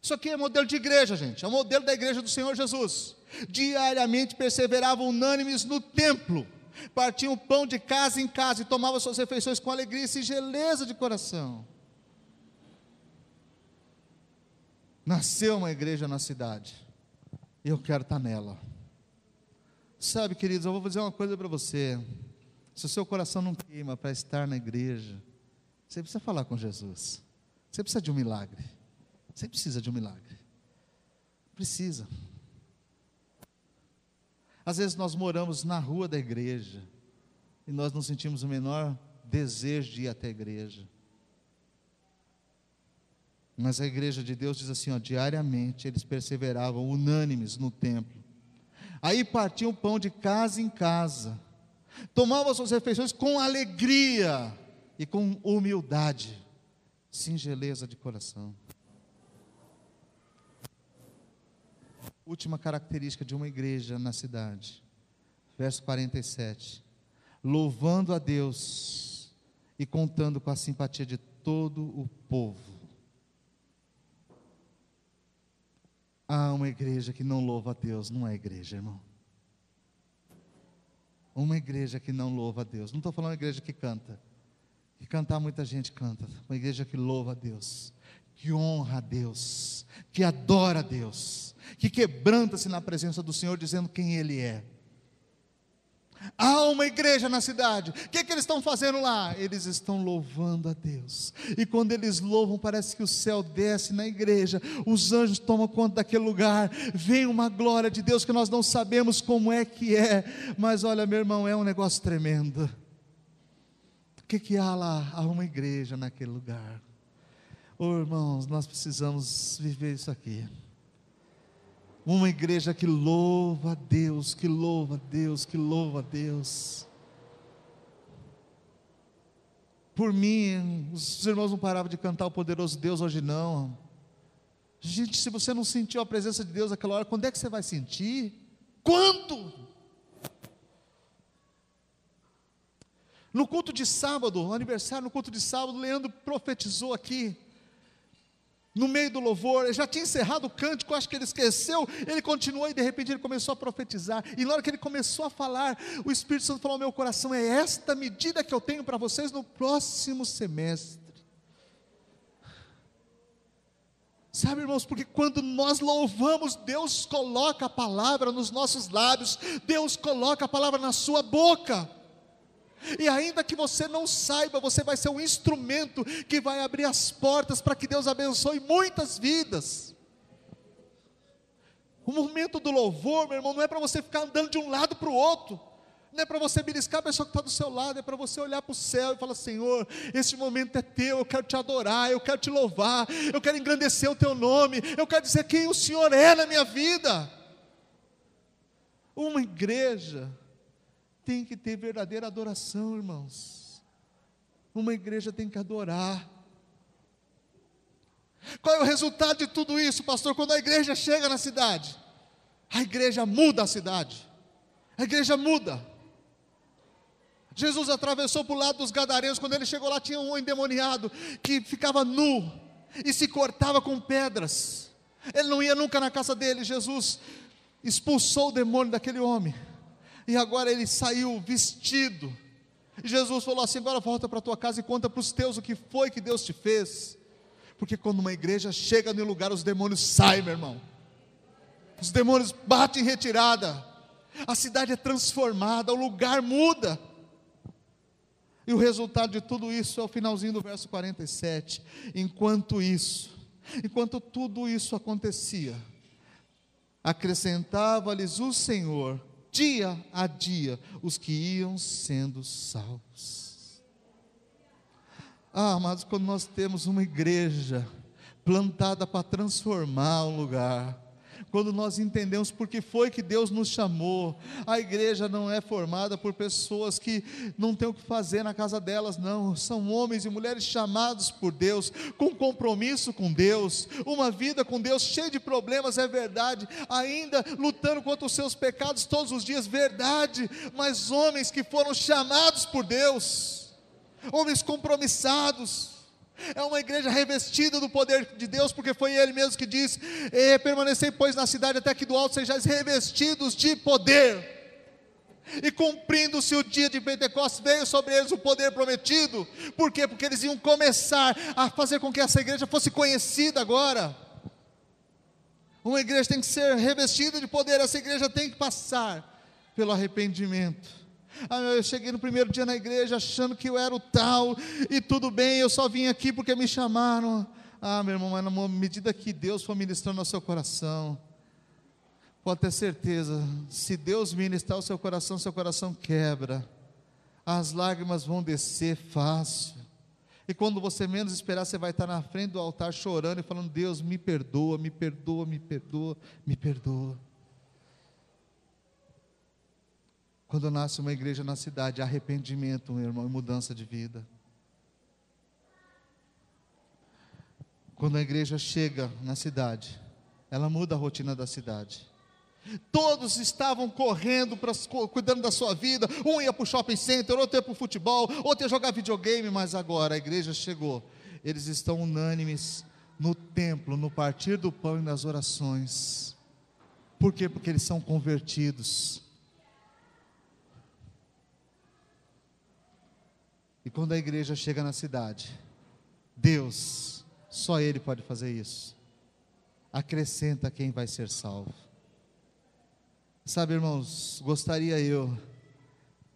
Isso aqui é modelo de igreja, gente. É o modelo da igreja do Senhor Jesus. Diariamente perseveravam unânimes no templo. Partiam pão de casa em casa e tomavam suas refeições com alegria e singeleza de coração. Nasceu uma igreja na cidade. E eu quero estar nela. Sabe, queridos, eu vou dizer uma coisa para você. Se o seu coração não queima para estar na igreja, você precisa falar com Jesus. Você precisa de um milagre. Você precisa de um milagre. Precisa. Às vezes nós moramos na rua da igreja e nós não sentimos o menor desejo de ir até a igreja. Mas a igreja de Deus diz assim, ó, diariamente eles perseveravam unânimes no templo. Aí partiam pão de casa em casa tomava suas refeições com alegria e com humildade, singeleza de coração. Última característica de uma igreja na cidade, verso 47. Louvando a Deus e contando com a simpatia de todo o povo. Há uma igreja que não louva a Deus, não é igreja, irmão. Uma igreja que não louva a Deus. Não estou falando uma igreja que canta. Que cantar muita gente canta. Uma igreja que louva a Deus. Que honra a Deus. Que adora a Deus. Que quebranta-se na presença do Senhor, dizendo quem Ele é. Há uma igreja na cidade. O que, é que eles estão fazendo lá? Eles estão louvando a Deus. E quando eles louvam, parece que o céu desce na igreja, os anjos tomam conta daquele lugar, vem uma glória de Deus que nós não sabemos como é que é. Mas olha, meu irmão, é um negócio tremendo. O que, que há lá? Há uma igreja naquele lugar. Oh, irmãos, nós precisamos viver isso aqui. Uma igreja que louva a Deus, que louva a Deus, que louva a Deus. Por mim, os irmãos não paravam de cantar o poderoso Deus hoje não. Gente, se você não sentiu a presença de Deus naquela hora, quando é que você vai sentir? Quando? No culto de sábado, no aniversário, no culto de sábado, Leandro profetizou aqui no meio do louvor, ele já tinha encerrado o cântico, acho que ele esqueceu, ele continuou e de repente ele começou a profetizar, e na hora que ele começou a falar, o Espírito Santo falou meu coração: é esta medida que eu tenho para vocês no próximo semestre. Sabe, irmãos, porque quando nós louvamos, Deus coloca a palavra nos nossos lábios, Deus coloca a palavra na sua boca. E ainda que você não saiba, você vai ser um instrumento que vai abrir as portas para que Deus abençoe muitas vidas. O momento do louvor, meu irmão, não é para você ficar andando de um lado para o outro. Não é para você beliscar a pessoa que está do seu lado, é para você olhar para o céu e falar: Senhor, esse momento é teu, eu quero te adorar, eu quero te louvar, eu quero engrandecer o teu nome, eu quero dizer quem o Senhor é na minha vida. Uma igreja tem que ter verdadeira adoração, irmãos. Uma igreja tem que adorar. Qual é o resultado de tudo isso, pastor? Quando a igreja chega na cidade, a igreja muda a cidade. A igreja muda. Jesus atravessou para o lado dos gadarenos, quando ele chegou lá, tinha um endemoniado que ficava nu e se cortava com pedras. Ele não ia nunca na casa dele. Jesus expulsou o demônio daquele homem e agora ele saiu vestido. E Jesus falou assim: agora volta para tua casa e conta para os teus o que foi que Deus te fez. Porque quando uma igreja chega no lugar, os demônios saem, meu irmão. Os demônios batem em retirada. A cidade é transformada, o lugar muda. E o resultado de tudo isso é o finalzinho do verso 47. Enquanto isso, enquanto tudo isso acontecia, acrescentava-lhes o Senhor dia a dia, os que iam sendo salvos. Ah, mas quando nós temos uma igreja plantada para transformar um lugar, quando nós entendemos por que foi que Deus nos chamou. A igreja não é formada por pessoas que não têm o que fazer na casa delas, não. São homens e mulheres chamados por Deus, com compromisso com Deus, uma vida com Deus cheia de problemas, é verdade, ainda lutando contra os seus pecados todos os dias, verdade, mas homens que foram chamados por Deus, homens compromissados é uma igreja revestida do poder de Deus, porque foi Ele mesmo que disse: permanecei, pois, na cidade até que do alto sejais revestidos de poder. E cumprindo-se o dia de Pentecostes, veio sobre eles o poder prometido. Por quê? Porque eles iam começar a fazer com que essa igreja fosse conhecida agora. Uma igreja tem que ser revestida de poder, essa igreja tem que passar pelo arrependimento. Ah, eu cheguei no primeiro dia na igreja achando que eu era o tal, e tudo bem, eu só vim aqui porque me chamaram. Ah, meu irmão, mas na medida que Deus for ministrando ao seu coração, pode ter certeza, se Deus ministrar o seu coração, seu coração quebra, as lágrimas vão descer fácil. E quando você menos esperar, você vai estar na frente do altar chorando e falando: Deus, me perdoa, me perdoa, me perdoa, me perdoa. Quando nasce uma igreja na cidade, arrependimento, meu irmão, e mudança de vida. Quando a igreja chega na cidade, ela muda a rotina da cidade. Todos estavam correndo, pra, cuidando da sua vida. Um ia para o shopping center, outro ia para o futebol, outro ia jogar videogame. Mas agora a igreja chegou. Eles estão unânimes no templo, no partir do pão e nas orações. Por quê? Porque eles são convertidos. E quando a igreja chega na cidade, Deus, só Ele pode fazer isso. Acrescenta quem vai ser salvo. Sabe, irmãos, gostaria eu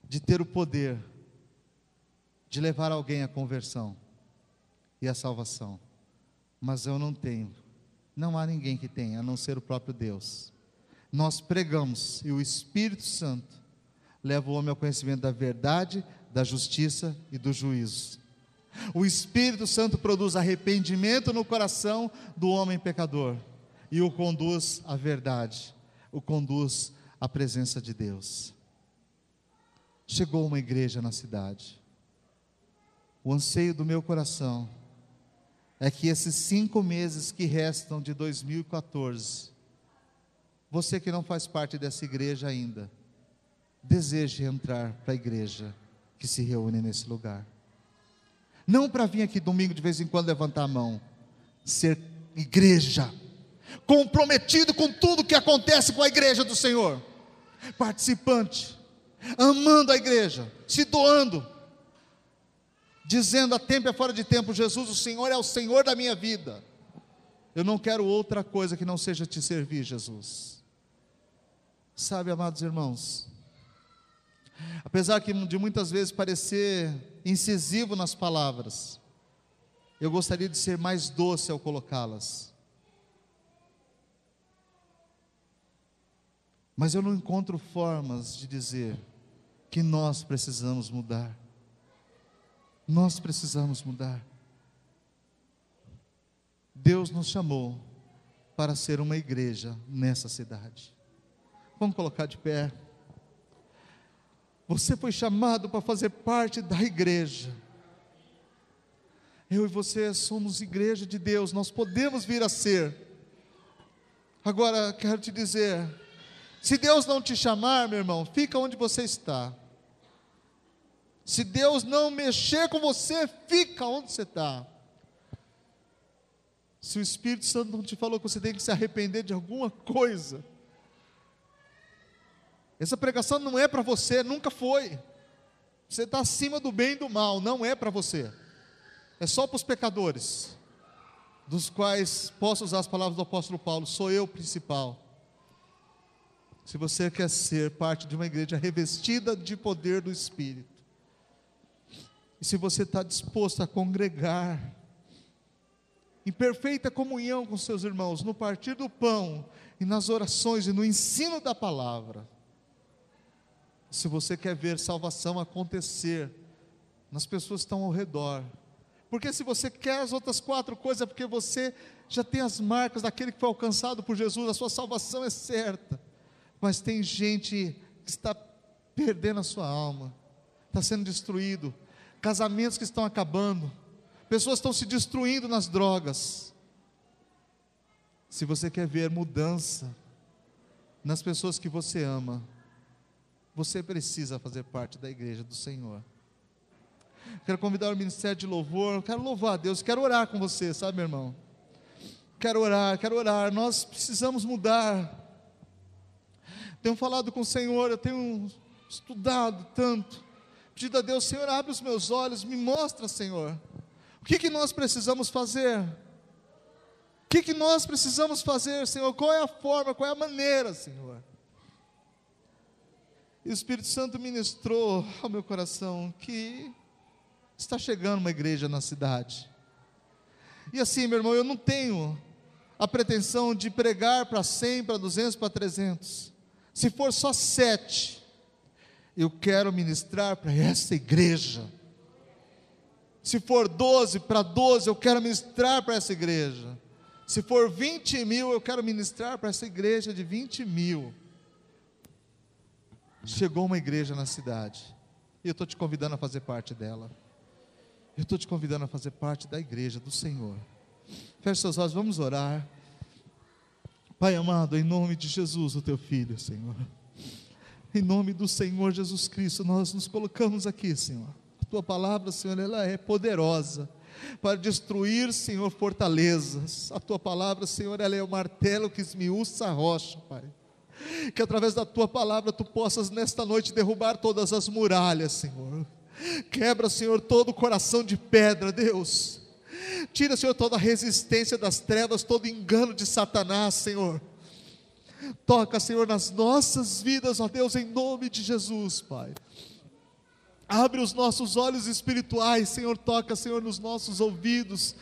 de ter o poder de levar alguém à conversão e à salvação, mas eu não tenho. Não há ninguém que tenha, a não ser o próprio Deus. Nós pregamos e o Espírito Santo leva o homem ao conhecimento da verdade, da justiça e do juízo. O Espírito Santo produz arrependimento no coração do homem pecador e o conduz à verdade, o conduz à presença de Deus. Chegou uma igreja na cidade. O anseio do meu coração é que esses cinco meses que restam de 2014, você que não faz parte dessa igreja ainda, deseje entrar para a igreja que se reúne nesse lugar. Não para vir aqui domingo de vez em quando levantar a mão, ser igreja, comprometido com tudo que acontece com a igreja do Senhor, participante, amando a igreja, se doando, dizendo a tempo e fora de tempo: Jesus, o Senhor é o Senhor da minha vida. Eu não quero outra coisa que não seja te servir, Jesus. Sabe, amados irmãos, Apesar de muitas vezes parecer incisivo nas palavras, eu gostaria de ser mais doce ao colocá-las. Mas eu não encontro formas de dizer que nós precisamos mudar. Nós precisamos mudar. Deus nos chamou para ser uma igreja nessa cidade. Vamos colocar de pé. Você foi chamado para fazer parte da igreja. Eu e você somos igreja de Deus, nós podemos vir a ser. Agora, quero te dizer: se Deus não te chamar, meu irmão, fica onde você está. Se Deus não mexer com você, fica onde você está. Se o Espírito Santo não te falou que você tem que se arrepender de alguma coisa, essa pregação não é para você, nunca foi. Você está acima do bem e do mal, não é para você. É só para os pecadores, dos quais posso usar as palavras do apóstolo Paulo, sou eu o principal. Se você quer ser parte de uma igreja revestida de poder do Espírito, e se você está disposto a congregar, em perfeita comunhão com seus irmãos, no partir do pão, e nas orações e no ensino da palavra, se você quer ver salvação acontecer nas pessoas que estão ao redor, Porque se você quer as outras quatro coisas, é porque você já tem as marcas daquele que foi alcançado por Jesus, a sua salvação é certa. Mas tem gente que está perdendo a sua alma, está sendo destruído, casamentos que estão acabando, pessoas estão se destruindo nas drogas. Se você quer ver mudança nas pessoas que você ama, você precisa fazer parte da igreja do Senhor. Quero convidar o ministério de louvor, quero louvar a Deus, quero orar com você, sabe, meu irmão? Quero orar, quero orar. Nós precisamos mudar. Tenho falado com o Senhor, eu tenho estudado tanto. Pedido a Deus, Senhor, abre os meus olhos, me mostra, Senhor. O que, que nós precisamos fazer? O que, que nós precisamos fazer, Senhor? Qual é a forma, qual é a maneira, Senhor? E o Espírito Santo ministrou ao meu coração que está chegando uma igreja na cidade. E assim, meu irmão, eu não tenho a pretensão de pregar para 100, para 200, para 300. Se for só sete, eu quero ministrar para essa igreja. Se for 12 para 12, eu quero ministrar para essa igreja. Se for 20 mil, eu quero ministrar para essa igreja de 20 mil. Chegou uma igreja na cidade, e eu estou te convidando a fazer parte dela. Eu estou te convidando a fazer parte da igreja do Senhor. Feche seus olhos, vamos orar. Pai amado, em nome de Jesus, o teu filho, Senhor. Em nome do Senhor Jesus Cristo, nós nos colocamos aqui, Senhor. A tua palavra, Senhor, ela é poderosa para destruir, Senhor, fortalezas. A tua palavra, Senhor, ela é o martelo que esmiuça a rocha, Pai. Que através da tua palavra tu possas nesta noite derrubar todas as muralhas, Senhor. Quebra, Senhor, todo o coração de pedra, Deus. Tira, Senhor, toda a resistência das trevas, todo engano de Satanás, Senhor Toca, Senhor, nas nossas vidas, ó Deus, em nome de Jesus, Pai. Abre os nossos olhos espirituais, Senhor, toca, Senhor, nos nossos ouvidos,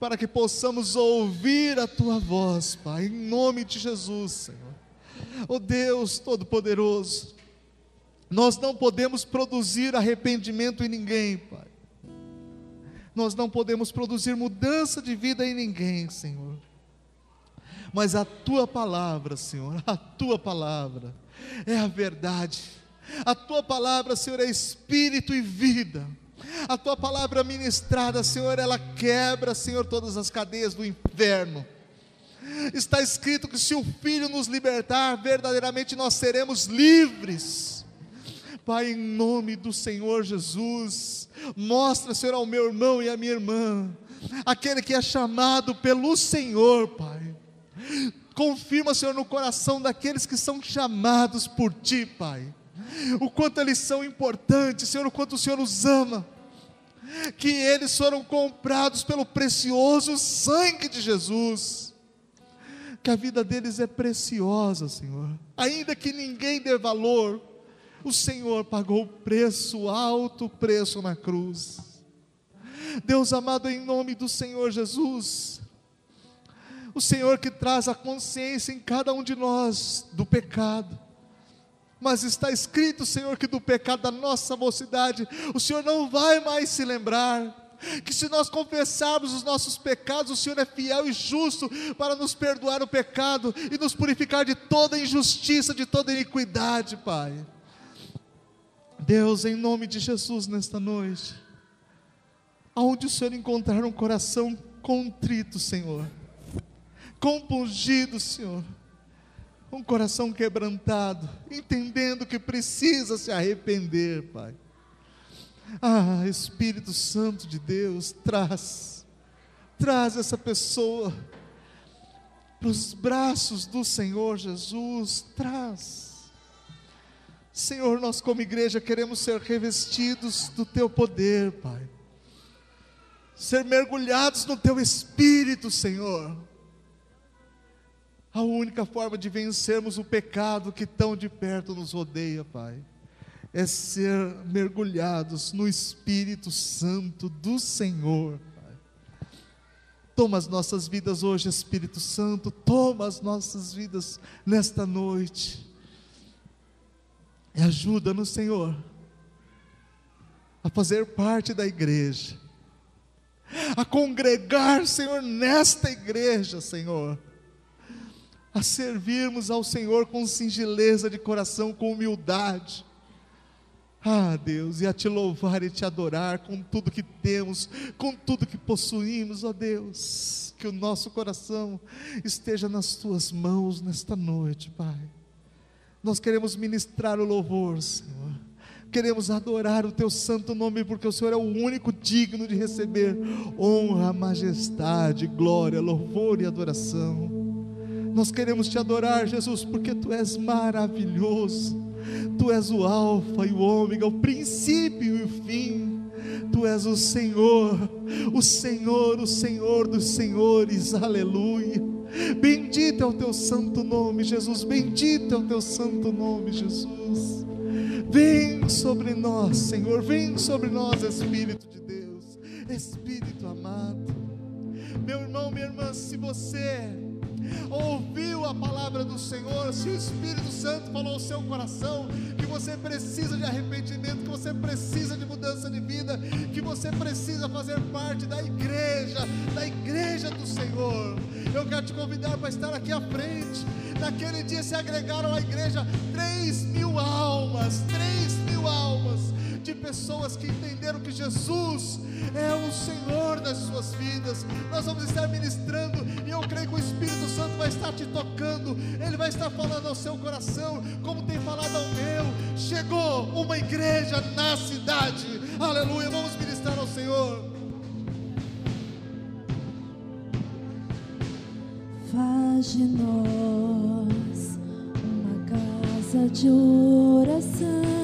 para que possamos ouvir a Tua voz, Pai, em nome de Jesus, Senhor. Ó Deus Todo-Poderoso, nós não podemos produzir arrependimento em ninguém, Pai. Nós não podemos produzir mudança de vida em ninguém, Senhor mas a tua palavra, Senhor, a tua palavra é a verdade. A tua palavra, Senhor, é espírito e vida. A tua palavra ministrada, Senhor, ela quebra, Senhor, todas as cadeias do inferno. Está escrito que se o Filho nos libertar, verdadeiramente nós seremos livres. Pai, em nome do Senhor Jesus, mostra, Senhor, ao meu irmão e à minha irmã, aquele que é chamado pelo Senhor, Pai Confirma, Senhor, no coração daqueles que são chamados por Ti, Pai. O quanto eles são importantes, Senhor, o quanto o Senhor os ama. Que eles foram comprados pelo precioso sangue de Jesus. Que a vida deles é preciosa, Senhor. Ainda que ninguém dê valor, o Senhor pagou o preço, alto preço na cruz. Deus amado, em nome do Senhor Jesus, o Senhor que traz a consciência em cada um de nós do pecado. Mas está escrito, Senhor, que do pecado da nossa mocidade, o Senhor não vai mais se lembrar. Que se nós confessarmos os nossos pecados, o Senhor é fiel e justo para nos perdoar o pecado e nos purificar de toda injustiça, de toda iniquidade, Pai. Deus, em nome de Jesus, nesta noite, aonde o Senhor encontrar um coração contrito, Senhor compungido, Senhor, um coração quebrantado, entendendo que precisa se arrepender, Pai. Ah, Espírito Santo de Deus, traz, traz essa pessoa para os braços do Senhor Jesus, traz. Senhor, nós como igreja queremos ser revestidos do Teu poder, Pai. Ser mergulhados no Teu Espírito, Senhor a única forma de vencermos o pecado que tão de perto nos rodeia, Pai, é ser mergulhados no Espírito Santo do Senhor. Toma as nossas vidas hoje, Espírito Santo, toma as nossas vidas nesta noite. E ajuda-nos, Senhor, a fazer parte da igreja, a congregar, Senhor, nesta igreja, Senhor, a servirmos ao Senhor com singeleza de coração, com humildade. Ah, Deus, e a te louvar e te adorar com tudo que temos, com tudo que possuímos, ó Deus, que o nosso coração esteja nas tuas mãos nesta noite, Pai. Nós queremos ministrar o louvor, Senhor queremos adorar o teu santo nome, porque o Senhor é o único digno de receber honra, majestade, glória, louvor e adoração. Nós queremos te adorar, Jesus, porque tu és maravilhoso, tu és o Alfa e o Ômega, o princípio e o fim. Tu és o Senhor, o Senhor, o Senhor dos Senhores, aleluia. Bendito é o teu santo nome, Jesus. Bendito é o teu santo nome, Jesus. Vem sobre nós, Senhor, vem sobre nós, Espírito de Deus, Espírito amado. Meu irmão, minha irmã, se você ouviu a palavra do Senhor, se o Espírito Santo falou ao seu coração que você precisa de arrependimento, que você precisa de mudança de vida, que você precisa fazer parte da igreja, da igreja do Senhor, eu quero te convidar para estar aqui à frente. Naquele dia se agregaram à igreja três mil almas, três mil almas de pessoas que entenderam que Jesus é o Senhor das suas vidas. Nós vamos estar ministrando e eu creio que o Espírito Santo vai estar te tocando, ele vai estar falando ao seu coração, como tem falado ao meu. Chegou uma igreja na cidade, aleluia. Vamos ministrar ao Senhor. Faz de nós uma casa de oração.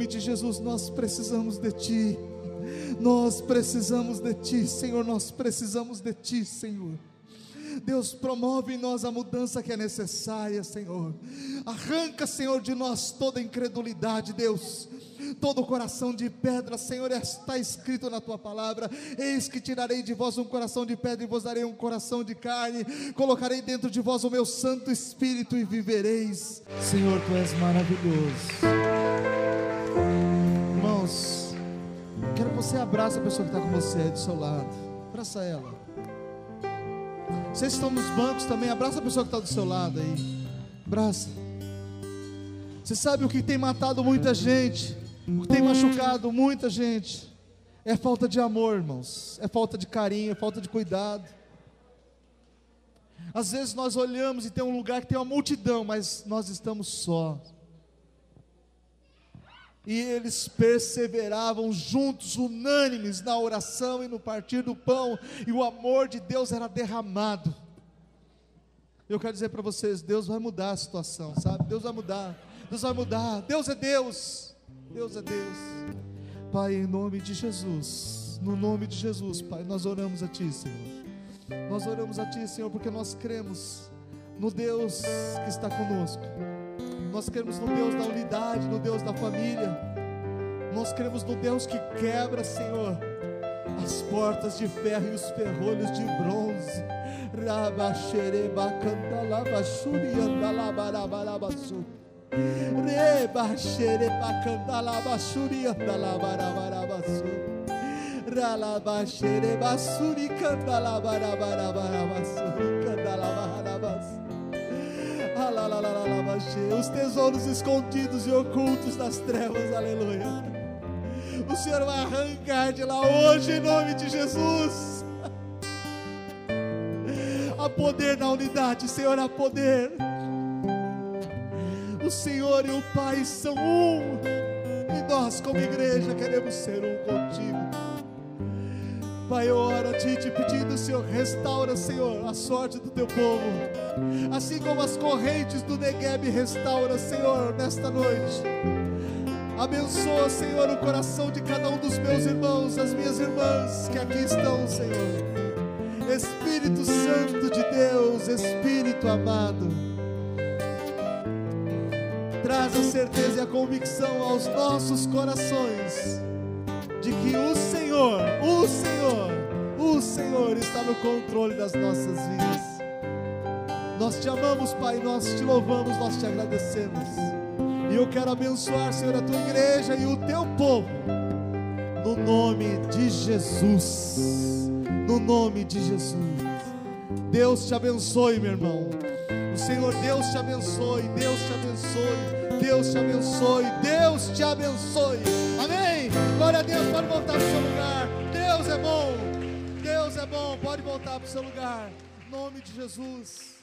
nome de Jesus, nós precisamos de Ti. Nós precisamos de Ti, Senhor. Nós precisamos de Ti, Senhor. Deus promove em nós a mudança que é necessária, Senhor. Arranca, Senhor, de nós toda incredulidade, Deus. Todo coração de pedra, Senhor, está escrito na tua palavra: Eis que tirarei de vós um coração de pedra e vos darei um coração de carne. Colocarei dentro de vós o meu Santo Espírito e vivereis. Senhor, tu és maravilhoso. Você abrace a pessoa que está com você aí do seu lado. Abraça ela. Vocês estão nos bancos também, abraça a pessoa que está do seu lado aí. Abraça. Você sabe o que tem matado muita gente, o que tem machucado muita gente, é falta de amor, irmãos, é falta de carinho, é falta de cuidado. Às vezes nós olhamos e tem um lugar que tem uma multidão, mas nós estamos só. E eles perseveravam juntos, unânimes na oração e no partir do pão, e o amor de Deus era derramado. Eu quero dizer para vocês: Deus vai mudar a situação, sabe? Deus vai mudar, Deus vai mudar. Deus é Deus, Deus é Deus. Pai, em nome de Jesus, no nome de Jesus, Pai, nós oramos a Ti, Senhor. Nós oramos a Ti, Senhor, porque nós cremos no Deus que está conosco. Nós cremos no Deus da unidade, no Deus da família. Nós cremos no Deus que quebra, Senhor, as portas de ferro e os ferrolhos de bronze. Rabaxereba cantalaba xuriandalabarabarabaçu. Rebaxereba cantalaba xuriandalabarabarabaçu. Ralabaxereba suri cantalabarabarabarabaçu. Candalabarabaçu. Alalalalalabaxê. Os tesouros escondidos e ocultos das trevas, aleluia. O Senhor vai arrancar de lá hoje em nome de Jesus. Há poder na unidade, Senhor, há poder. O Senhor e o Pai são um, e nós, como igreja, queremos ser um contigo. Pai, eu oro a Ti te pedindo, Senhor, restaura, Senhor, a sorte do Teu povo. Assim como as correntes do Negueb restaura, Senhor, nesta noite. Abençoa, Senhor, o coração de cada um dos meus irmãos, as minhas irmãs que aqui estão, Senhor. Espírito Santo de Deus, Espírito amado, traz a certeza e a convicção aos nossos corações de que o Senhor, o Senhor, o Senhor está no controle das nossas vidas. Nós te amamos, Pai, nós te louvamos, nós te agradecemos. E eu quero abençoar, Senhor, a tua igreja e o teu povo, no nome de Jesus. No nome de Jesus. Deus te abençoe, meu irmão. O Senhor, Deus te abençoe, Deus te abençoe, Deus te abençoe, Deus te abençoe. Amém. Glória a Deus, pode voltar para o seu lugar. Deus é bom, Deus é bom, pode voltar para o seu lugar. Em nome de Jesus.